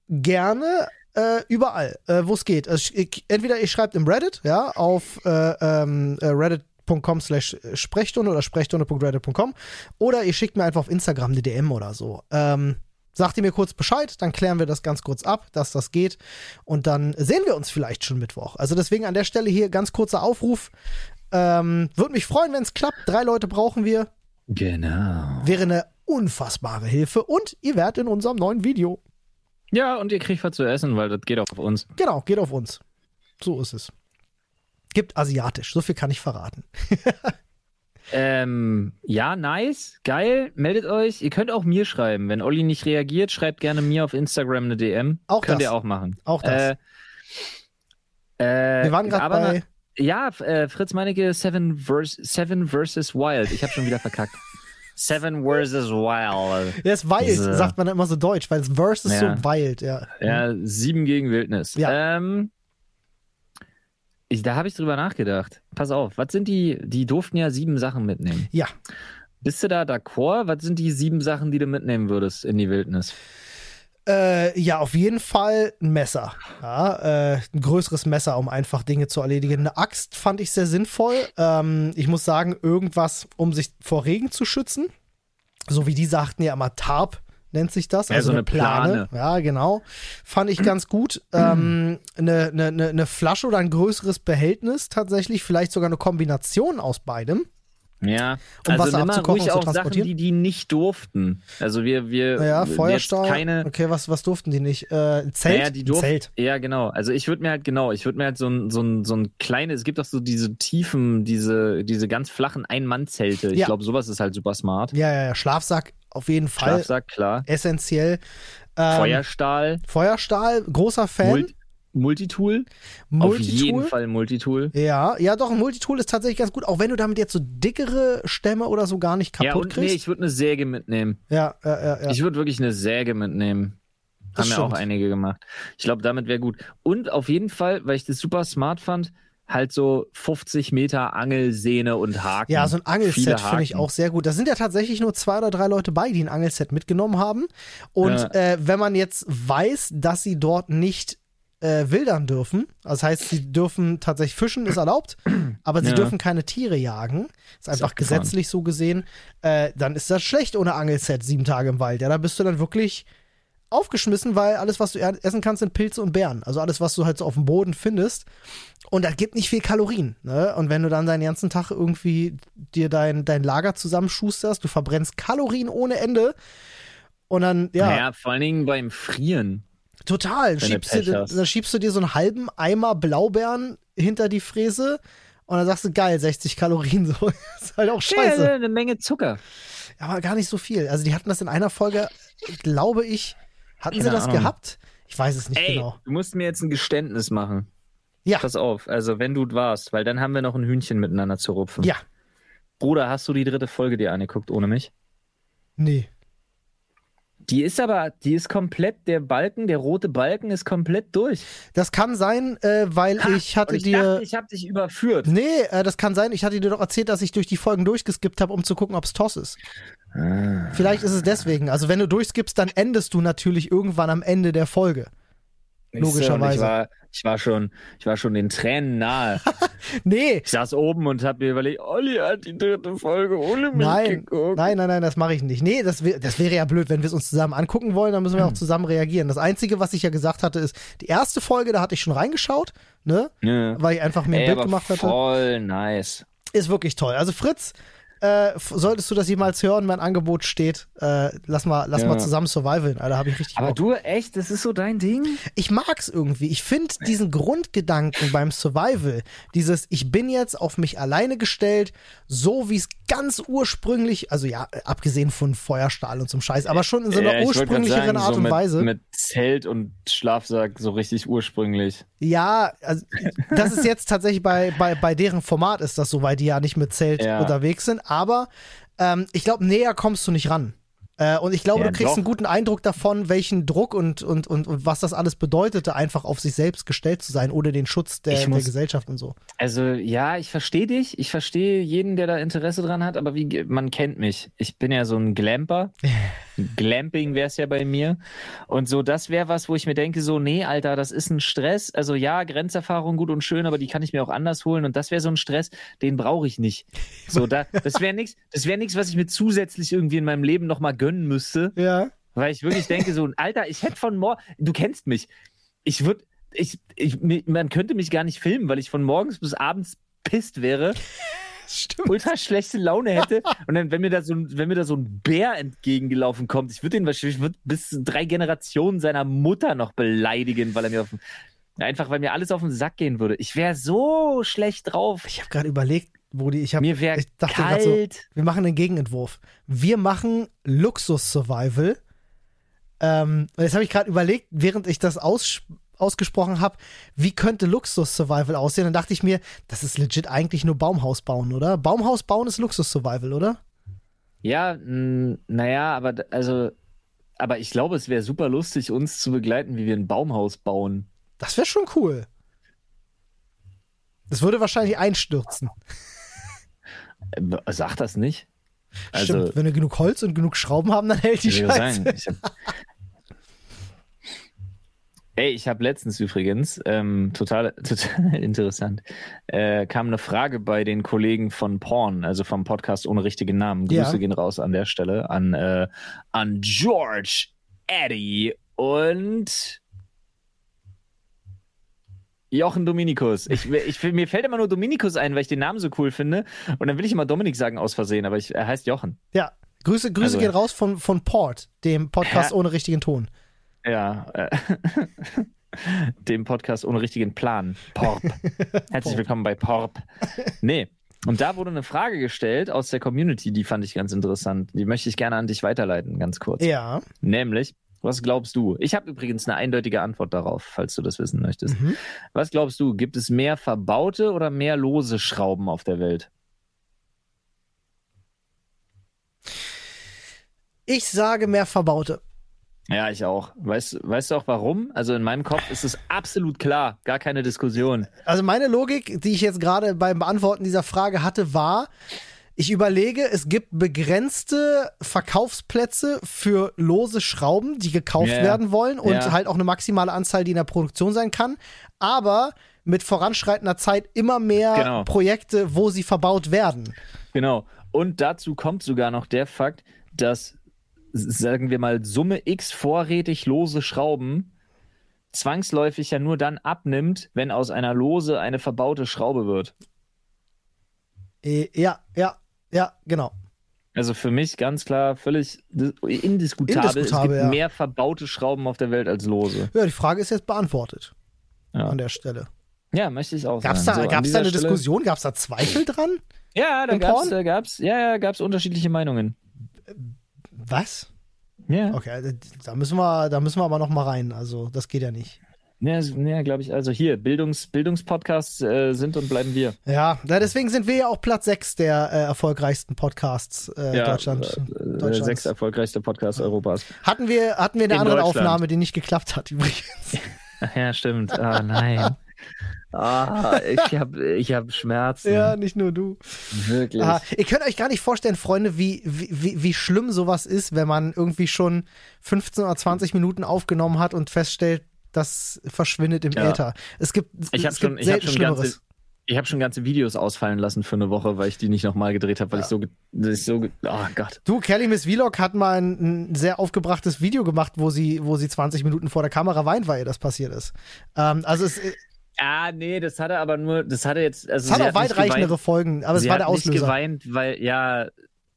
gerne äh, überall, äh, wo es geht. Also, ich, entweder ihr schreibt im Reddit, ja, auf äh, ähm, äh, reddit.com slash Sprechstunde oder sprechstunde.reddit.com oder ihr schickt mir einfach auf Instagram eine DM oder so. Ähm, sagt ihr mir kurz Bescheid, dann klären wir das ganz kurz ab, dass das geht und dann sehen wir uns vielleicht schon Mittwoch. Also deswegen an der Stelle hier ganz kurzer Aufruf. Ähm, Würde mich freuen, wenn es klappt. Drei Leute brauchen wir Genau. wäre eine unfassbare Hilfe und ihr werdet in unserem neuen Video. Ja, und ihr kriegt was zu essen, weil das geht auch auf uns. Genau, geht auf uns. So ist es. Gibt asiatisch, so viel kann ich verraten. Ähm, ja, nice, geil, meldet euch. Ihr könnt auch mir schreiben. Wenn Olli nicht reagiert, schreibt gerne mir auf Instagram eine DM. Auch könnt das. ihr auch machen. Auch das. Äh, äh, Wir waren gerade bei. Ja, äh, Fritz Meinecke, Seven, vers Seven versus Wild. Ich habe schon wieder verkackt. Seven versus Wild. Der ist wild, So. sagt man immer so deutsch, weil das Verse ist Ja. so wild, ja. Ja, sieben gegen Wildnis. Ja. Ähm, ich, da habe ich drüber nachgedacht. Pass auf, was sind die, die durften ja sieben Sachen mitnehmen. Ja. Bist du da d'accord? Was sind die sieben Sachen, die du mitnehmen würdest in die Wildnis? Äh, ja, auf jeden Fall ein Messer. Ja, äh, ein größeres Messer, um einfach Dinge zu erledigen. Eine Axt fand ich sehr sinnvoll. Ähm, ich muss sagen, irgendwas, um sich vor Regen zu schützen. So wie die sagten ja immer Tarp nennt sich das. Ja, also so eine eine Plane. Plane. Ja, genau. Fand ich ganz gut. ähm, eine, eine, eine, Flasche oder ein größeres Behältnis tatsächlich. Vielleicht sogar eine Kombination aus beidem. Ja, Um also Wasser abzukochen ruhig und auch Sachen, die die nicht durften. Also wir, wir Ja, Feuerstahl. keine. Okay, was, was durften die nicht? Äh, Zelt? Naja, die durften, Zelt. Ja, genau. Also ich würde mir halt, genau, ich würde mir halt so ein, so ein, so ein kleines, es gibt auch so diese tiefen, diese, diese ganz flachen Ein-Mann-Zelte. Ich Ja. glaube, sowas ist halt super smart. Ja, ja, ja. Schlafsack auf jeden Fall. Schlafsack, klar. essentiell. Ähm, Feuerstahl, Feuerstahl, großer Fan. Mul Multitool. Auf jeden Fall Multitool. Ja, ja, doch, ein Multitool ist tatsächlich ganz gut, auch wenn du damit jetzt so dickere Stämme oder so gar nicht Ja, kaputt und nee, kriegst. ich würde eine Säge mitnehmen. ja, ja, ja, ja. Ich würde wirklich eine Säge mitnehmen. Das Haben ja auch stimmt. einige gemacht. Ich glaube, damit wäre gut. Und auf jeden Fall, weil ich das super smart fand, halt so 50 Meter Angelsehne und Haken. Ja, so ein Angelset finde ich auch sehr gut. Da sind ja tatsächlich nur zwei oder drei Leute bei, die ein Angelset mitgenommen haben. Und Ja. äh, wenn man jetzt weiß, dass sie dort nicht äh, wildern dürfen, das heißt, sie dürfen tatsächlich fischen, ist erlaubt, aber sie Ja. dürfen keine Tiere jagen, ist einfach abgefahren. gesetzlich so gesehen, äh, dann ist das schlecht ohne Angelset sieben Tage im Wald. Ja, da bist du dann wirklich aufgeschmissen, weil alles, was du essen kannst, sind Pilze und Beeren. Also alles, was du halt so auf dem Boden findest. Und das gibt nicht viel Kalorien. Ne? Und wenn du dann deinen ganzen Tag irgendwie dir dein, dein Lager zusammenschusterst, du verbrennst Kalorien ohne Ende. Und dann, ja, Naja, vor allen Dingen beim Frieren. total. Schiebst du, dann schiebst du dir so einen halben Eimer Blaubeeren hinter die Fräse. Und dann sagst du, geil, 60 Kalorien, so. ist halt auch scheiße. Ja, eine Menge Zucker. Aber gar nicht so viel. Also die hatten das in einer Folge, glaube ich, hatten sie Keine das Ahnung. gehabt? Ich weiß es nicht Ey, genau. du musst mir jetzt ein Geständnis machen. Ja. Pass auf, also wenn du warst, weil dann haben wir noch ein Hühnchen miteinander zu rupfen. Ja, Bruder, hast du die dritte Folge dir angeguckt ohne mich? nee. Die ist aber, die ist komplett, der Balken, der rote Balken ist komplett durch. Das kann sein, äh, weil Ha, ich hatte ich dir. dachte, ich habe dich überführt. nee, äh, das kann sein. Ich hatte dir doch erzählt, dass ich durch die Folgen durchgeskippt habe, um zu gucken, ob es Toss ist. Ah. Vielleicht ist es deswegen. Also wenn du durchskippst, dann endest du natürlich irgendwann am Ende der Folge. Logischerweise. Ich war, ich war schon, ich war schon den Tränen nahe. Nee, Ich saß oben und habe mir überlegt, Olli hat die dritte Folge ohne mich nein, geguckt. nein, nein, nein, das mache ich nicht. Nee, das, wär, das wäre ja blöd, wenn wir es uns zusammen angucken wollen, dann müssen wir auch zusammen reagieren. Das Einzige, was ich ja gesagt hatte, ist, die erste Folge, da hatte ich schon reingeschaut, ne? Ja. Weil ich einfach mir ein Ey, Bild gemacht hatte. voll nice. Ist wirklich toll. Also Fritz, äh, solltest du das jemals hören, mein Angebot steht, äh, lass mal, lass Ja. mal zusammen survivalen, Alter, habe ich richtig Aber Bock. du, echt, das ist so dein Ding? Ich mag's irgendwie. Ich finde diesen Grundgedanken beim Survival, dieses ich bin jetzt auf mich alleine gestellt, so wie es ganz ursprünglich, also ja, abgesehen von Feuerstahl und zum Scheiß, aber schon in so einer Ja, ursprünglicheren sagen, Art so und mit, Weise. Mit Zelt und Schlafsack so richtig ursprünglich. Ja, also das ist jetzt tatsächlich bei, bei, bei deren Format ist das so, weil die ja nicht mit Zelt Ja. unterwegs sind, aber ähm, ich glaube, näher kommst du nicht ran. Äh, und ich glaube, Ja, du kriegst doch. einen guten Eindruck davon, welchen Druck und, und, und, und was das alles bedeutete, einfach auf sich selbst gestellt zu sein, ohne den Schutz der, Ich der muss- Gesellschaft und so. Also ja, ich verstehe dich. Ich verstehe jeden, der da Interesse dran hat, aber wie man kennt mich. Ich bin ja so ein Glamper. Glamping wäre es ja bei mir. Und so, das wäre was, wo ich mir denke, so, nee, Alter, das ist ein Stress. Also ja, Grenzerfahrung gut und schön, aber die kann ich mir auch anders holen. Und das wäre so ein Stress, den brauche ich nicht. So, da, das wäre nichts, das wäre nichts, was ich mir zusätzlich irgendwie in meinem Leben nochmal gönnen müsste. Ja. Weil ich wirklich denke, so, Alter, ich hätte von morgen, du kennst mich. Ich würde, ich, ich, man könnte mich gar nicht filmen, weil ich von morgens bis abends pisst wäre, Stimmt. ultra schlechte Laune hätte. Und dann, wenn mir da so ein, wenn mir da so ein Bär entgegengelaufen kommt, ich würde den wahrscheinlich, ich würde bis drei Generationen seiner Mutter noch beleidigen, weil er mir auf den, einfach, weil mir alles auf den Sack gehen würde. Ich wäre so schlecht drauf. Ich habe gerade überlegt, wo die, ich habe, Mir wäre grad so, kalt. wir machen einen Gegenentwurf. Wir machen Luxus-Survival. Ähm, und jetzt habe ich gerade überlegt, während ich das aus, ausgesprochen habe, wie könnte Luxus-Survival aussehen? Dann dachte ich mir, das ist legit eigentlich nur Baumhaus bauen, oder? Baumhaus bauen ist Luxus-Survival, oder? Ja, mh, naja, aber also, aber ich glaube, es wäre super lustig, uns zu begleiten, wie wir ein Baumhaus bauen. Das wäre schon cool. Das würde wahrscheinlich einstürzen. Äh, Sag das nicht. Also, Stimmt, wenn wir genug Holz und genug Schrauben haben, dann hält die Scheiße. sagen, ich hab, Ey, ich habe letztens übrigens, ähm, total, total interessant, äh, kam eine Frage bei den Kollegen von Porn, also vom Podcast ohne richtigen Namen. Grüße Ja. gehen raus an der Stelle an, äh, an George, Eddie und Jochen Dominikus. Ich, ich, mir fällt immer nur Dominikus ein, weil ich den Namen so cool finde. Und dann will ich immer Dominik sagen aus Versehen, aber ich, er heißt Jochen. Ja, Grüße, Grüße Also- gehen raus von, von Port, dem Podcast Ja. ohne richtigen Ton. Ja, äh, dem Podcast ohne richtigen Plan. Porp. Herzlich willkommen bei Porp. Nee. Und da wurde eine Frage gestellt aus der Community, die fand ich ganz interessant. Die möchte ich gerne an dich weiterleiten, ganz kurz. Ja. Nämlich, was glaubst du? Ich habe übrigens eine eindeutige Antwort darauf, falls du das wissen möchtest. Mhm. Was glaubst du? Gibt es mehr verbaute oder mehr lose Schrauben auf der Welt? Ich sage mehr Verbaute. Ja, ich auch. Weißt, weißt du auch warum? Also in meinem Kopf ist es absolut klar, gar keine Diskussion. Also meine Logik, die ich jetzt gerade beim Beantworten dieser Frage hatte, war, ich überlege, es gibt begrenzte Verkaufsplätze für lose Schrauben, die gekauft Ja. werden wollen und Ja. halt auch eine maximale Anzahl, die in der Produktion sein kann. Aber mit voranschreitender Zeit immer mehr Genau. Projekte, wo sie verbaut werden. Genau. Und dazu kommt sogar noch der Fakt, dass, sagen wir mal, Summe X vorrätig lose Schrauben zwangsläufig ja nur dann abnimmt, wenn aus einer Lose eine verbaute Schraube wird. Äh, ja, ja, ja, genau. Also für mich ganz klar völlig dis- indiskutabel. es Indiskutabel, gibt ja. mehr verbaute Schrauben auf der Welt als lose. Ja, die Frage ist jetzt beantwortet Ja. an der Stelle. Ja, möchte ich auch Gab es da, sagen. So, gab's da eine Stelle- Diskussion? Gab es da Zweifel dran? Ja, da gab's, da gab's, ja, ja, gab's unterschiedliche Meinungen. Was? Ja, Okay, da müssen wir, da müssen wir aber noch mal rein. Also das geht ja nicht. ja, ja glaube ich. Also hier, Bildungs, Bildungspodcasts äh, sind und bleiben wir. Ja, deswegen sind wir ja auch Platz 6 der äh, erfolgreichsten Podcasts äh, Ja, Deutschland. Äh, Deutschlands. sechs erfolgreichste Podcasts Europas. Hatten wir, hatten wir eine In andere. Aufnahme, die nicht geklappt hat übrigens. Ja, stimmt. Ah, nein. Ah, ich habe ich hab Schmerzen. ja, nicht nur du. Wirklich. Ah, ihr könnt euch gar nicht vorstellen, Freunde, wie, wie, wie, schlimm sowas ist, wenn man irgendwie schon 15 oder 20 Minuten aufgenommen hat und feststellt, das verschwindet im Ja. Äther. Es gibt, Ich habe es schon, gibt ich hab selten schon Schlimmeres. ganze, ich habe schon ganze Videos ausfallen lassen für eine Woche, weil ich die nicht nochmal gedreht habe, weil ich so, ich so, oh Gott. Du, Kelly Miss Vlog hat mal ein, ein sehr aufgebrachtes Video gemacht, wo sie, wo sie 20 Minuten vor der Kamera weint, weil ihr das passiert ist. Ähm, also es, es Ah, nee, das hatte aber nur, das hatte jetzt, also hat auch hat nicht weitreichendere. Folgen, aber es war der Auslöser. nicht geweint, weil, ja,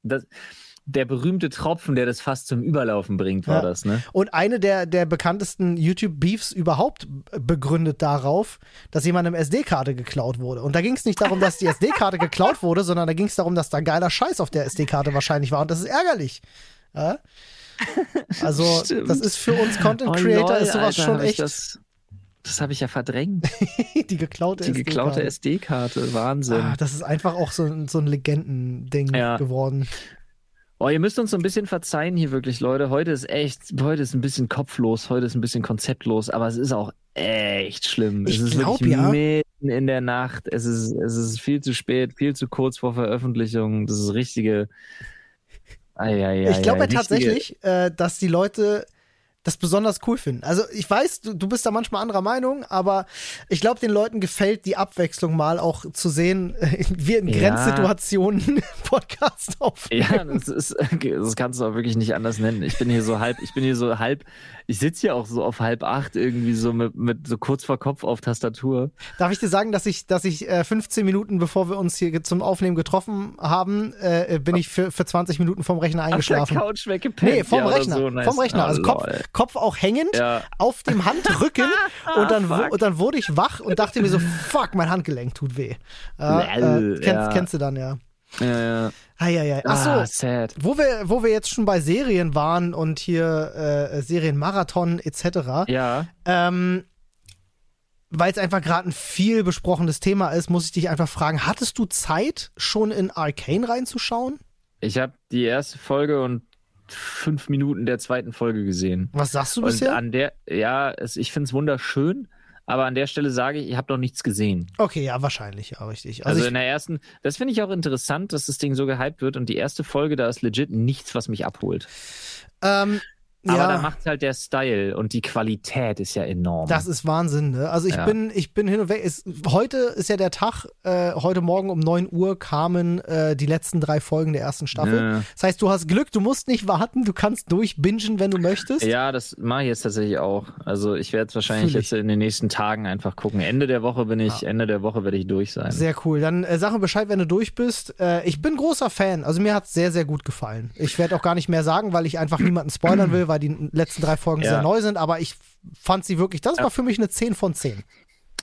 das, der berühmte Tropfen, der das fast zum Überlaufen bringt, war Ja. das, ne? Und eine der, der bekanntesten YouTube-Beefs überhaupt begründet darauf, dass jemandem SD-Karte geklaut wurde. Und da ging es nicht darum, dass die SD-Karte geklaut wurde, sondern da ging es darum, dass da geiler Scheiß auf der SD-Karte wahrscheinlich war. Und das ist ärgerlich. Ja? Also, Stimmt. das ist für uns Content Oh, Creator lol, ist sowas Alter, schon echt Das, das habe ich ja verdrängt. die geklaute Die geklaute SD-Karte. SD-Karte, Wahnsinn. Ah, das ist einfach auch so, ein- so ein Legendending Ja. geworden. Oh, ihr müsst uns so ein bisschen verzeihen hier wirklich, Leute. Heute ist echt, heute ist ein bisschen kopflos, heute ist ein bisschen konzeptlos, aber es ist auch echt schlimm. Ich es ist glaub, wirklich ja. mitten in der Nacht. Es ist, es ist viel zu spät, viel zu kurz vor Veröffentlichung. Das ist richtige. Eieiei, ich glaube ja tatsächlich, äh, dass die Leute das besonders cool finden. Also ich weiß, du, du bist da manchmal anderer Meinung, aber ich glaube, den Leuten gefällt die Abwechslung mal auch zu sehen, wir in Ja. Grenzsituationen Podcast aufnehmen. Ja, das ist, das kannst du auch wirklich nicht anders nennen. Ich bin hier so halb, ich bin hier so halb, ich sitze hier auch so auf halb acht irgendwie so mit, mit so kurz vor Kopf auf Tastatur. Darf ich dir sagen, dass ich, dass ich äh, 15 Minuten bevor wir uns hier zum Aufnehmen getroffen haben, äh, bin ich für, für 20 Minuten vom Rechner eingeschlafen. Auf der Couch weggepennt. Nee, vom ja, Rechner. So, nice. Vom Rechner. Ah, Also Kopf, lol. Kopf auch hängend, Ja. auf dem Handrücken und, dann, fuck. und dann wurde ich wach und dachte mir so, fuck, mein Handgelenk tut weh. Äh, äh, kennst, ja. kennst du dann, ja. Ja, ja. Eieiei. Ach so, Ah, sad. wo wir, wo wir jetzt schon bei Serien waren und hier äh, Serienmarathon etc., Ja, ähm, weil es einfach gerade ein viel besprochenes Thema ist, muss ich dich einfach fragen, hattest du Zeit, schon in Arcane reinzuschauen? ich habe die erste Folge und fünf Minuten der zweiten Folge gesehen. Was sagst du Und bisher? an der, ja, es, ich finde es wunderschön, aber an der Stelle sage ich, ich habe noch nichts gesehen. Okay, ja, wahrscheinlich, ja, richtig. Also, Also, in der ersten, das finde ich auch interessant, dass das Ding so gehypt wird und die erste Folge, da ist legit nichts, was mich abholt. ähm, Aber ja. da macht halt der Style und die Qualität ist ja enorm. Das ist Wahnsinn, ne? Also ich Ja. bin, ich bin hin und weg. Es, heute ist ja der Tag, äh, heute Morgen um 9 Uhr kamen äh, die letzten drei Folgen der ersten Staffel. Ja. Das heißt, du hast Glück, du musst nicht warten, du kannst durchbingen, wenn du möchtest. Ja, das mache ich jetzt tatsächlich auch. Also ich werde es wahrscheinlich jetzt in den nächsten Tagen einfach gucken. Ende der Woche bin ich, Ende der Woche werde ich durch sein. Sehr cool. Dann äh, sag mir Bescheid, wenn du durch bist. Äh, ich bin großer Fan. Also mir hat es sehr, sehr gut gefallen. Ich werde auch gar nicht mehr sagen, weil ich einfach niemanden spoilern will, weil die letzten drei Folgen Ja. sehr neu sind. Aber ich fand sie wirklich, das war für mich eine 10 von 10.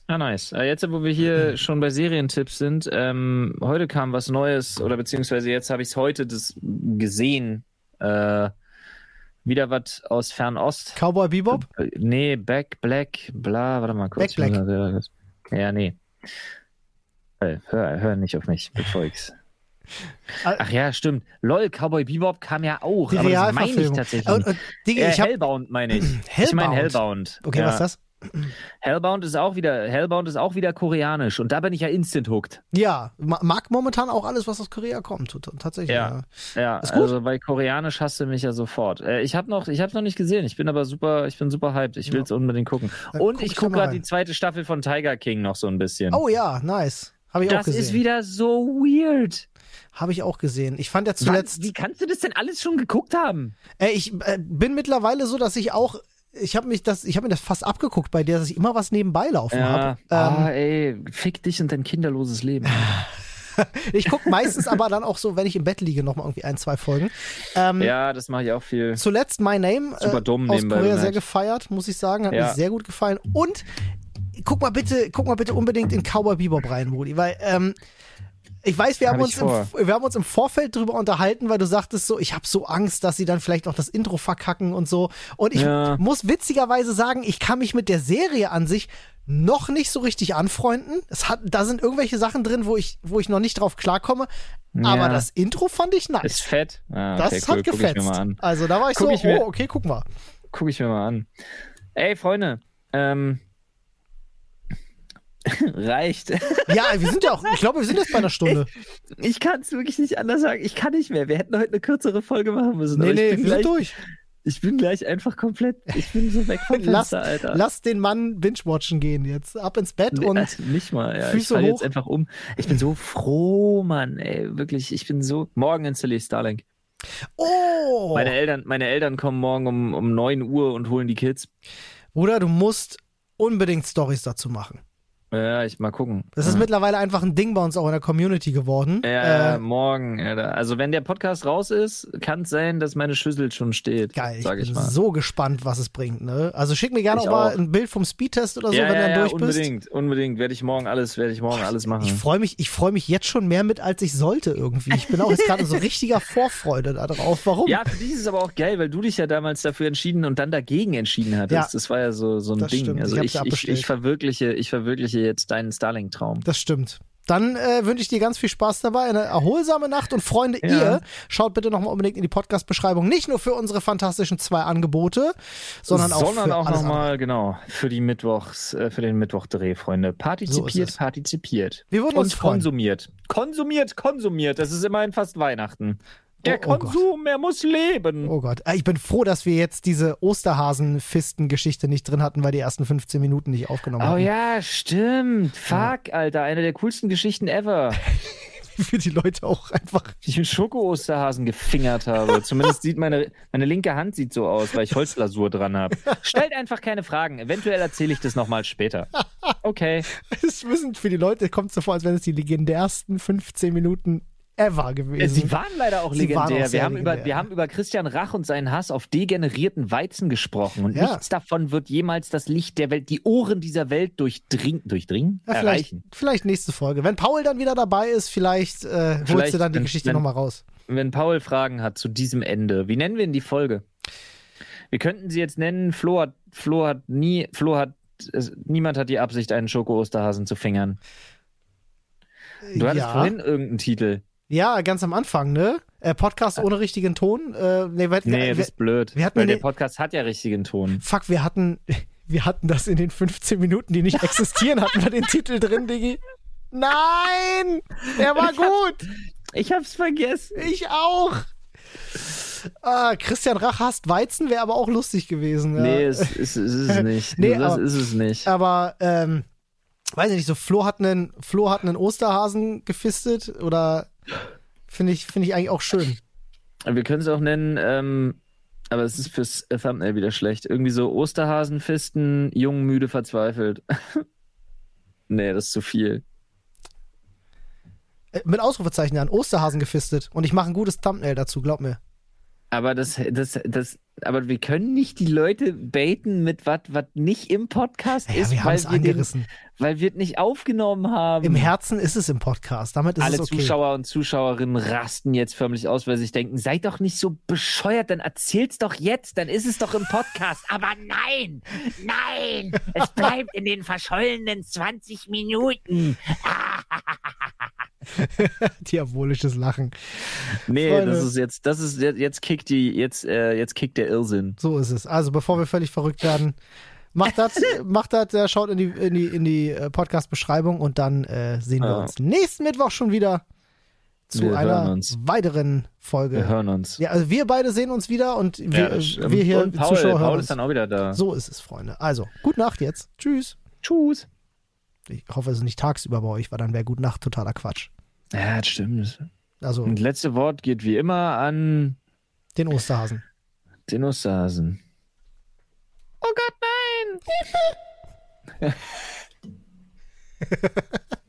Ah, nice. Äh, Jetzt, wo wir hier schon bei Serientipps sind, ähm, heute kam was Neues, oder beziehungsweise jetzt habe ich es heute das gesehen. Äh, wieder was aus Fernost. Cowboy Bebop? Äh, Nee, Back Black, bla, warte mal kurz. Back Black. Ja, nee. Äh, hör, hör nicht auf mich, bevor ich's. Ach ja, stimmt. LOL, Cowboy Bebop kam ja auch. Die aber das meine ich tatsächlich. Und, und, Digi, äh, ich hab, Hellbound meine ich. Ich Hellbound? meine Hellbound. okay, ja. was ist das? Hellbound ist auch wieder Hellbound ist auch wieder koreanisch und da bin ich ja instant hooked. Ja, ma- mag momentan auch alles, was aus Korea kommt. Tatsächlich. Ja. Ja. Ja, Ist gut. also bei koreanisch hasst du mich ja sofort. Äh, ich habe noch ich habe noch nicht gesehen. Ich bin aber super, ich bin super hyped. Ich will es unbedingt gucken. Dann Und guck ich ich gucke gerade die zweite Staffel von Tiger King noch so ein bisschen. Oh ja, nice. Habe ich auch das gesehen. ist wieder so weird. Habe ich auch gesehen. Ich fand ja zuletzt. wie kannst du das denn alles schon geguckt haben? Äh, ich äh, bin mittlerweile so, dass ich auch. Ich habe mich das, ich habe mir das fast abgeguckt bei der, dass ich immer was nebenbei laufen Ja, habe. ah, Ähm, ey, fick dich und dein kinderloses Leben. ich gucke meistens aber dann auch so, wenn ich im Bett liege, nochmal irgendwie ein, zwei Folgen. Ähm, ja, das mache ich auch viel. Zuletzt My Name Super äh, dumm aus nebenbei Korea sehr gefeiert, muss ich sagen. Hat Ja. mir sehr gut gefallen. Und guck mal bitte, guck mal bitte unbedingt in Cowboy Bebop rein, Rudi, weil ähm, ich weiß, wir haben, Hab uns im, wir haben uns im Vorfeld drüber unterhalten, weil du sagtest so, ich habe so Angst, dass sie dann vielleicht noch das Intro verkacken und so. Und ich Ja. muss witzigerweise sagen, ich kann mich mit der Serie an sich noch nicht so richtig anfreunden. Es hat, da sind irgendwelche Sachen drin, wo ich, wo ich noch nicht drauf klarkomme. Aber Ja. das Intro fand ich nice. Ist fett. Ah, das okay, hat cool. Mir gefetzt. Also da war ich Guck so, ich mir- oh, okay, guck mal. Guck ich mir mal an. Ey, Freunde, ähm, reicht. Ja, wir sind ja auch, ich glaube, wir sind jetzt bei einer Stunde. Ich kann es wirklich nicht anders sagen. Ich kann nicht mehr. Wir hätten heute eine kürzere Folge machen müssen. Nee, nee, ich, wir bin sind gleich, durch. ich bin gleich einfach komplett. Ich bin so weg vom Lass, Fenster, Alter. lass den Mann binge-watchen gehen jetzt. Ab ins Bett Nee, und äh, nicht mal, ja. Ich Füße falle hoch. jetzt einfach um. Ich bin so froh, Mann, ey. Wirklich, ich bin so. Morgen installiere ich Starlink. oh, Meine Eltern, meine Eltern kommen morgen um, um 9 Uhr und holen die Kids. Bruder, du musst unbedingt Stories dazu machen. Ja, ich mal gucken. Das ist ja. mittlerweile einfach ein Ding bei uns auch in der Community geworden. Ja, äh, morgen. Alter. Also wenn der Podcast raus ist, kann es sein, dass meine Schüssel schon steht. geil, ich sag ich bin mal. so gespannt, was es bringt. Ne? Also schick mir gerne Ich auch mal ein Bild vom Speedtest oder so, ja, wenn ja, du dann durch bist. unbedingt, unbedingt. Werde ich morgen alles, werde ich morgen alles machen. Ich freue mich, ich freue mich jetzt schon mehr mit, als ich sollte irgendwie. Ich bin auch jetzt gerade so richtiger Vorfreude darauf. Warum? ja, für dich ist es aber auch geil, weil du dich ja damals dafür entschieden und dann dagegen entschieden hattest. Das war ja so, so ein Ding. stimmt, Also ich ich, ich, abbestellt. ich, verwirkliche, verwirkliche jetzt deinen Starlink-Traum. Das stimmt. Dann äh, wünsche ich dir ganz viel Spaß dabei, eine erholsame Nacht und Freunde, Ja. ihr schaut bitte nochmal unbedingt in die Podcast-Beschreibung, nicht nur für unsere fantastischen zwei Angebote, sondern auch für auch andere. nochmal, genau, für die Mittwochs, äh, für den Mittwochdreh, Freunde. Partizipiert, es. partizipiert. Wir würden Und uns freuen. konsumiert. Konsumiert, konsumiert. Das ist immerhin fast Weihnachten. Der Oh, oh Gott. Konsum, er muss leben. Oh Gott, Äh, ich bin froh, dass wir jetzt diese Osterhasen-Fisten-Geschichte nicht drin hatten, weil die ersten 15 Minuten nicht aufgenommen Oh hatten. ja, stimmt. Fuck, Alter. Eine der coolsten Geschichten ever. Für die Leute auch einfach. Ich mit Schoko-Osterhasen gefingert habe. Zumindest sieht meine, meine linke Hand sieht so aus, weil ich Holzlasur dran habe. Stellt einfach keine Fragen. Eventuell erzähle ich das nochmal später. Okay. Es müssen für die Leute kommt so vor, als wären es die legendärsten 15 Minuten ever gewesen. Sie waren leider auch Sie legendär. auch wir, haben legendär. Über, wir haben über Christian Rach und seinen Hass auf degenerierten Weizen gesprochen. Und Ja. nichts davon wird jemals das Licht der Welt, die Ohren dieser Welt durchdringen, durchdringen? ja, vielleicht, erreichen. vielleicht nächste Folge. Wenn Paul dann wieder dabei ist, vielleicht, äh, holst Vielleicht, du dann die wenn- Geschichte nochmal raus. Wenn Paul Fragen hat zu diesem Ende, wie nennen wir denn die Folge? Wir könnten sie jetzt nennen, Flo hat, Flo hat nie, Flo hat, es, niemand hat die Absicht, einen Schoko-Osterhasen zu fingern. Du hattest ja. vorhin irgendeinen Titel. Ja, ganz am Anfang, ne? Äh, Podcast ohne richtigen Ton. Äh, nee, wir, Nee, wir, das ist blöd. wir hatten weil der Podcast hat ja richtigen Ton. fuck, wir hatten, wir hatten das in den 15 Minuten, die nicht existieren, hatten wir den Titel drin, Diggi. Nein! Der war gut! Ich hab's vergessen. Ich auch! Ah, Christian Rach hasst Weizen, wäre aber auch lustig gewesen. Ja. Nee, es, es, es ist es nicht. Nee, das aber- ist es nicht. Aber, ähm, weiß ich nicht, so Flo hat einen, Flo hat einen Osterhasen gefistet oder finde ich, finde ich eigentlich auch schön. Wir können es auch nennen, ähm, aber es ist fürs Thumbnail wieder schlecht. Irgendwie so Osterhasenfisten, jung, müde, verzweifelt. nee, das ist zu viel. Äh, mit Ausrufezeichen an, Osterhasen gefistet. Und ich mache ein gutes Thumbnail dazu, glaub mir. Aber das, das, das, aber wir können nicht die Leute baiten mit was, was nicht im Podcast Ja, ist, wir weil es wir, den, angerissen. weil wir es nicht aufgenommen haben. Im Herzen ist es im Podcast. Damit ist Alle es okay. Zuschauer und Zuschauerinnen rasten jetzt förmlich aus, weil sie sich denken, seid doch nicht so bescheuert, dann erzähl's doch jetzt, dann ist es doch im Podcast. Aber nein, nein, es bleibt in den verschollenen 20 Minuten. Diabolisches Lachen. Nee, Freunde. das ist jetzt, das ist jetzt, jetzt kickt die, jetzt, äh, jetzt kickt der Irrsinn. So ist es. Also bevor wir völlig verrückt werden, macht das, macht das, äh, schaut in die, in die, in die äh, Podcast-Beschreibung und dann äh, sehen wir Ja. uns nächsten Mittwoch schon wieder zu Wir einer weiteren Folge. Wir hören uns. Ja, also wir beide sehen uns wieder und wir, das wir stimmt. hier Und Paul, Zuschauer hören Paul ist dann auch wieder da. So ist es, Freunde. Also, gute Nacht jetzt. Tschüss. Tschüss. Ich hoffe, es ist nicht tagsüber bei euch, weil dann wäre gute Nacht totaler Quatsch. Ja, das stimmt. Also, Und letzte Wort geht wie immer an den Osterhasen. Osterhasen. Oh Gott, nein!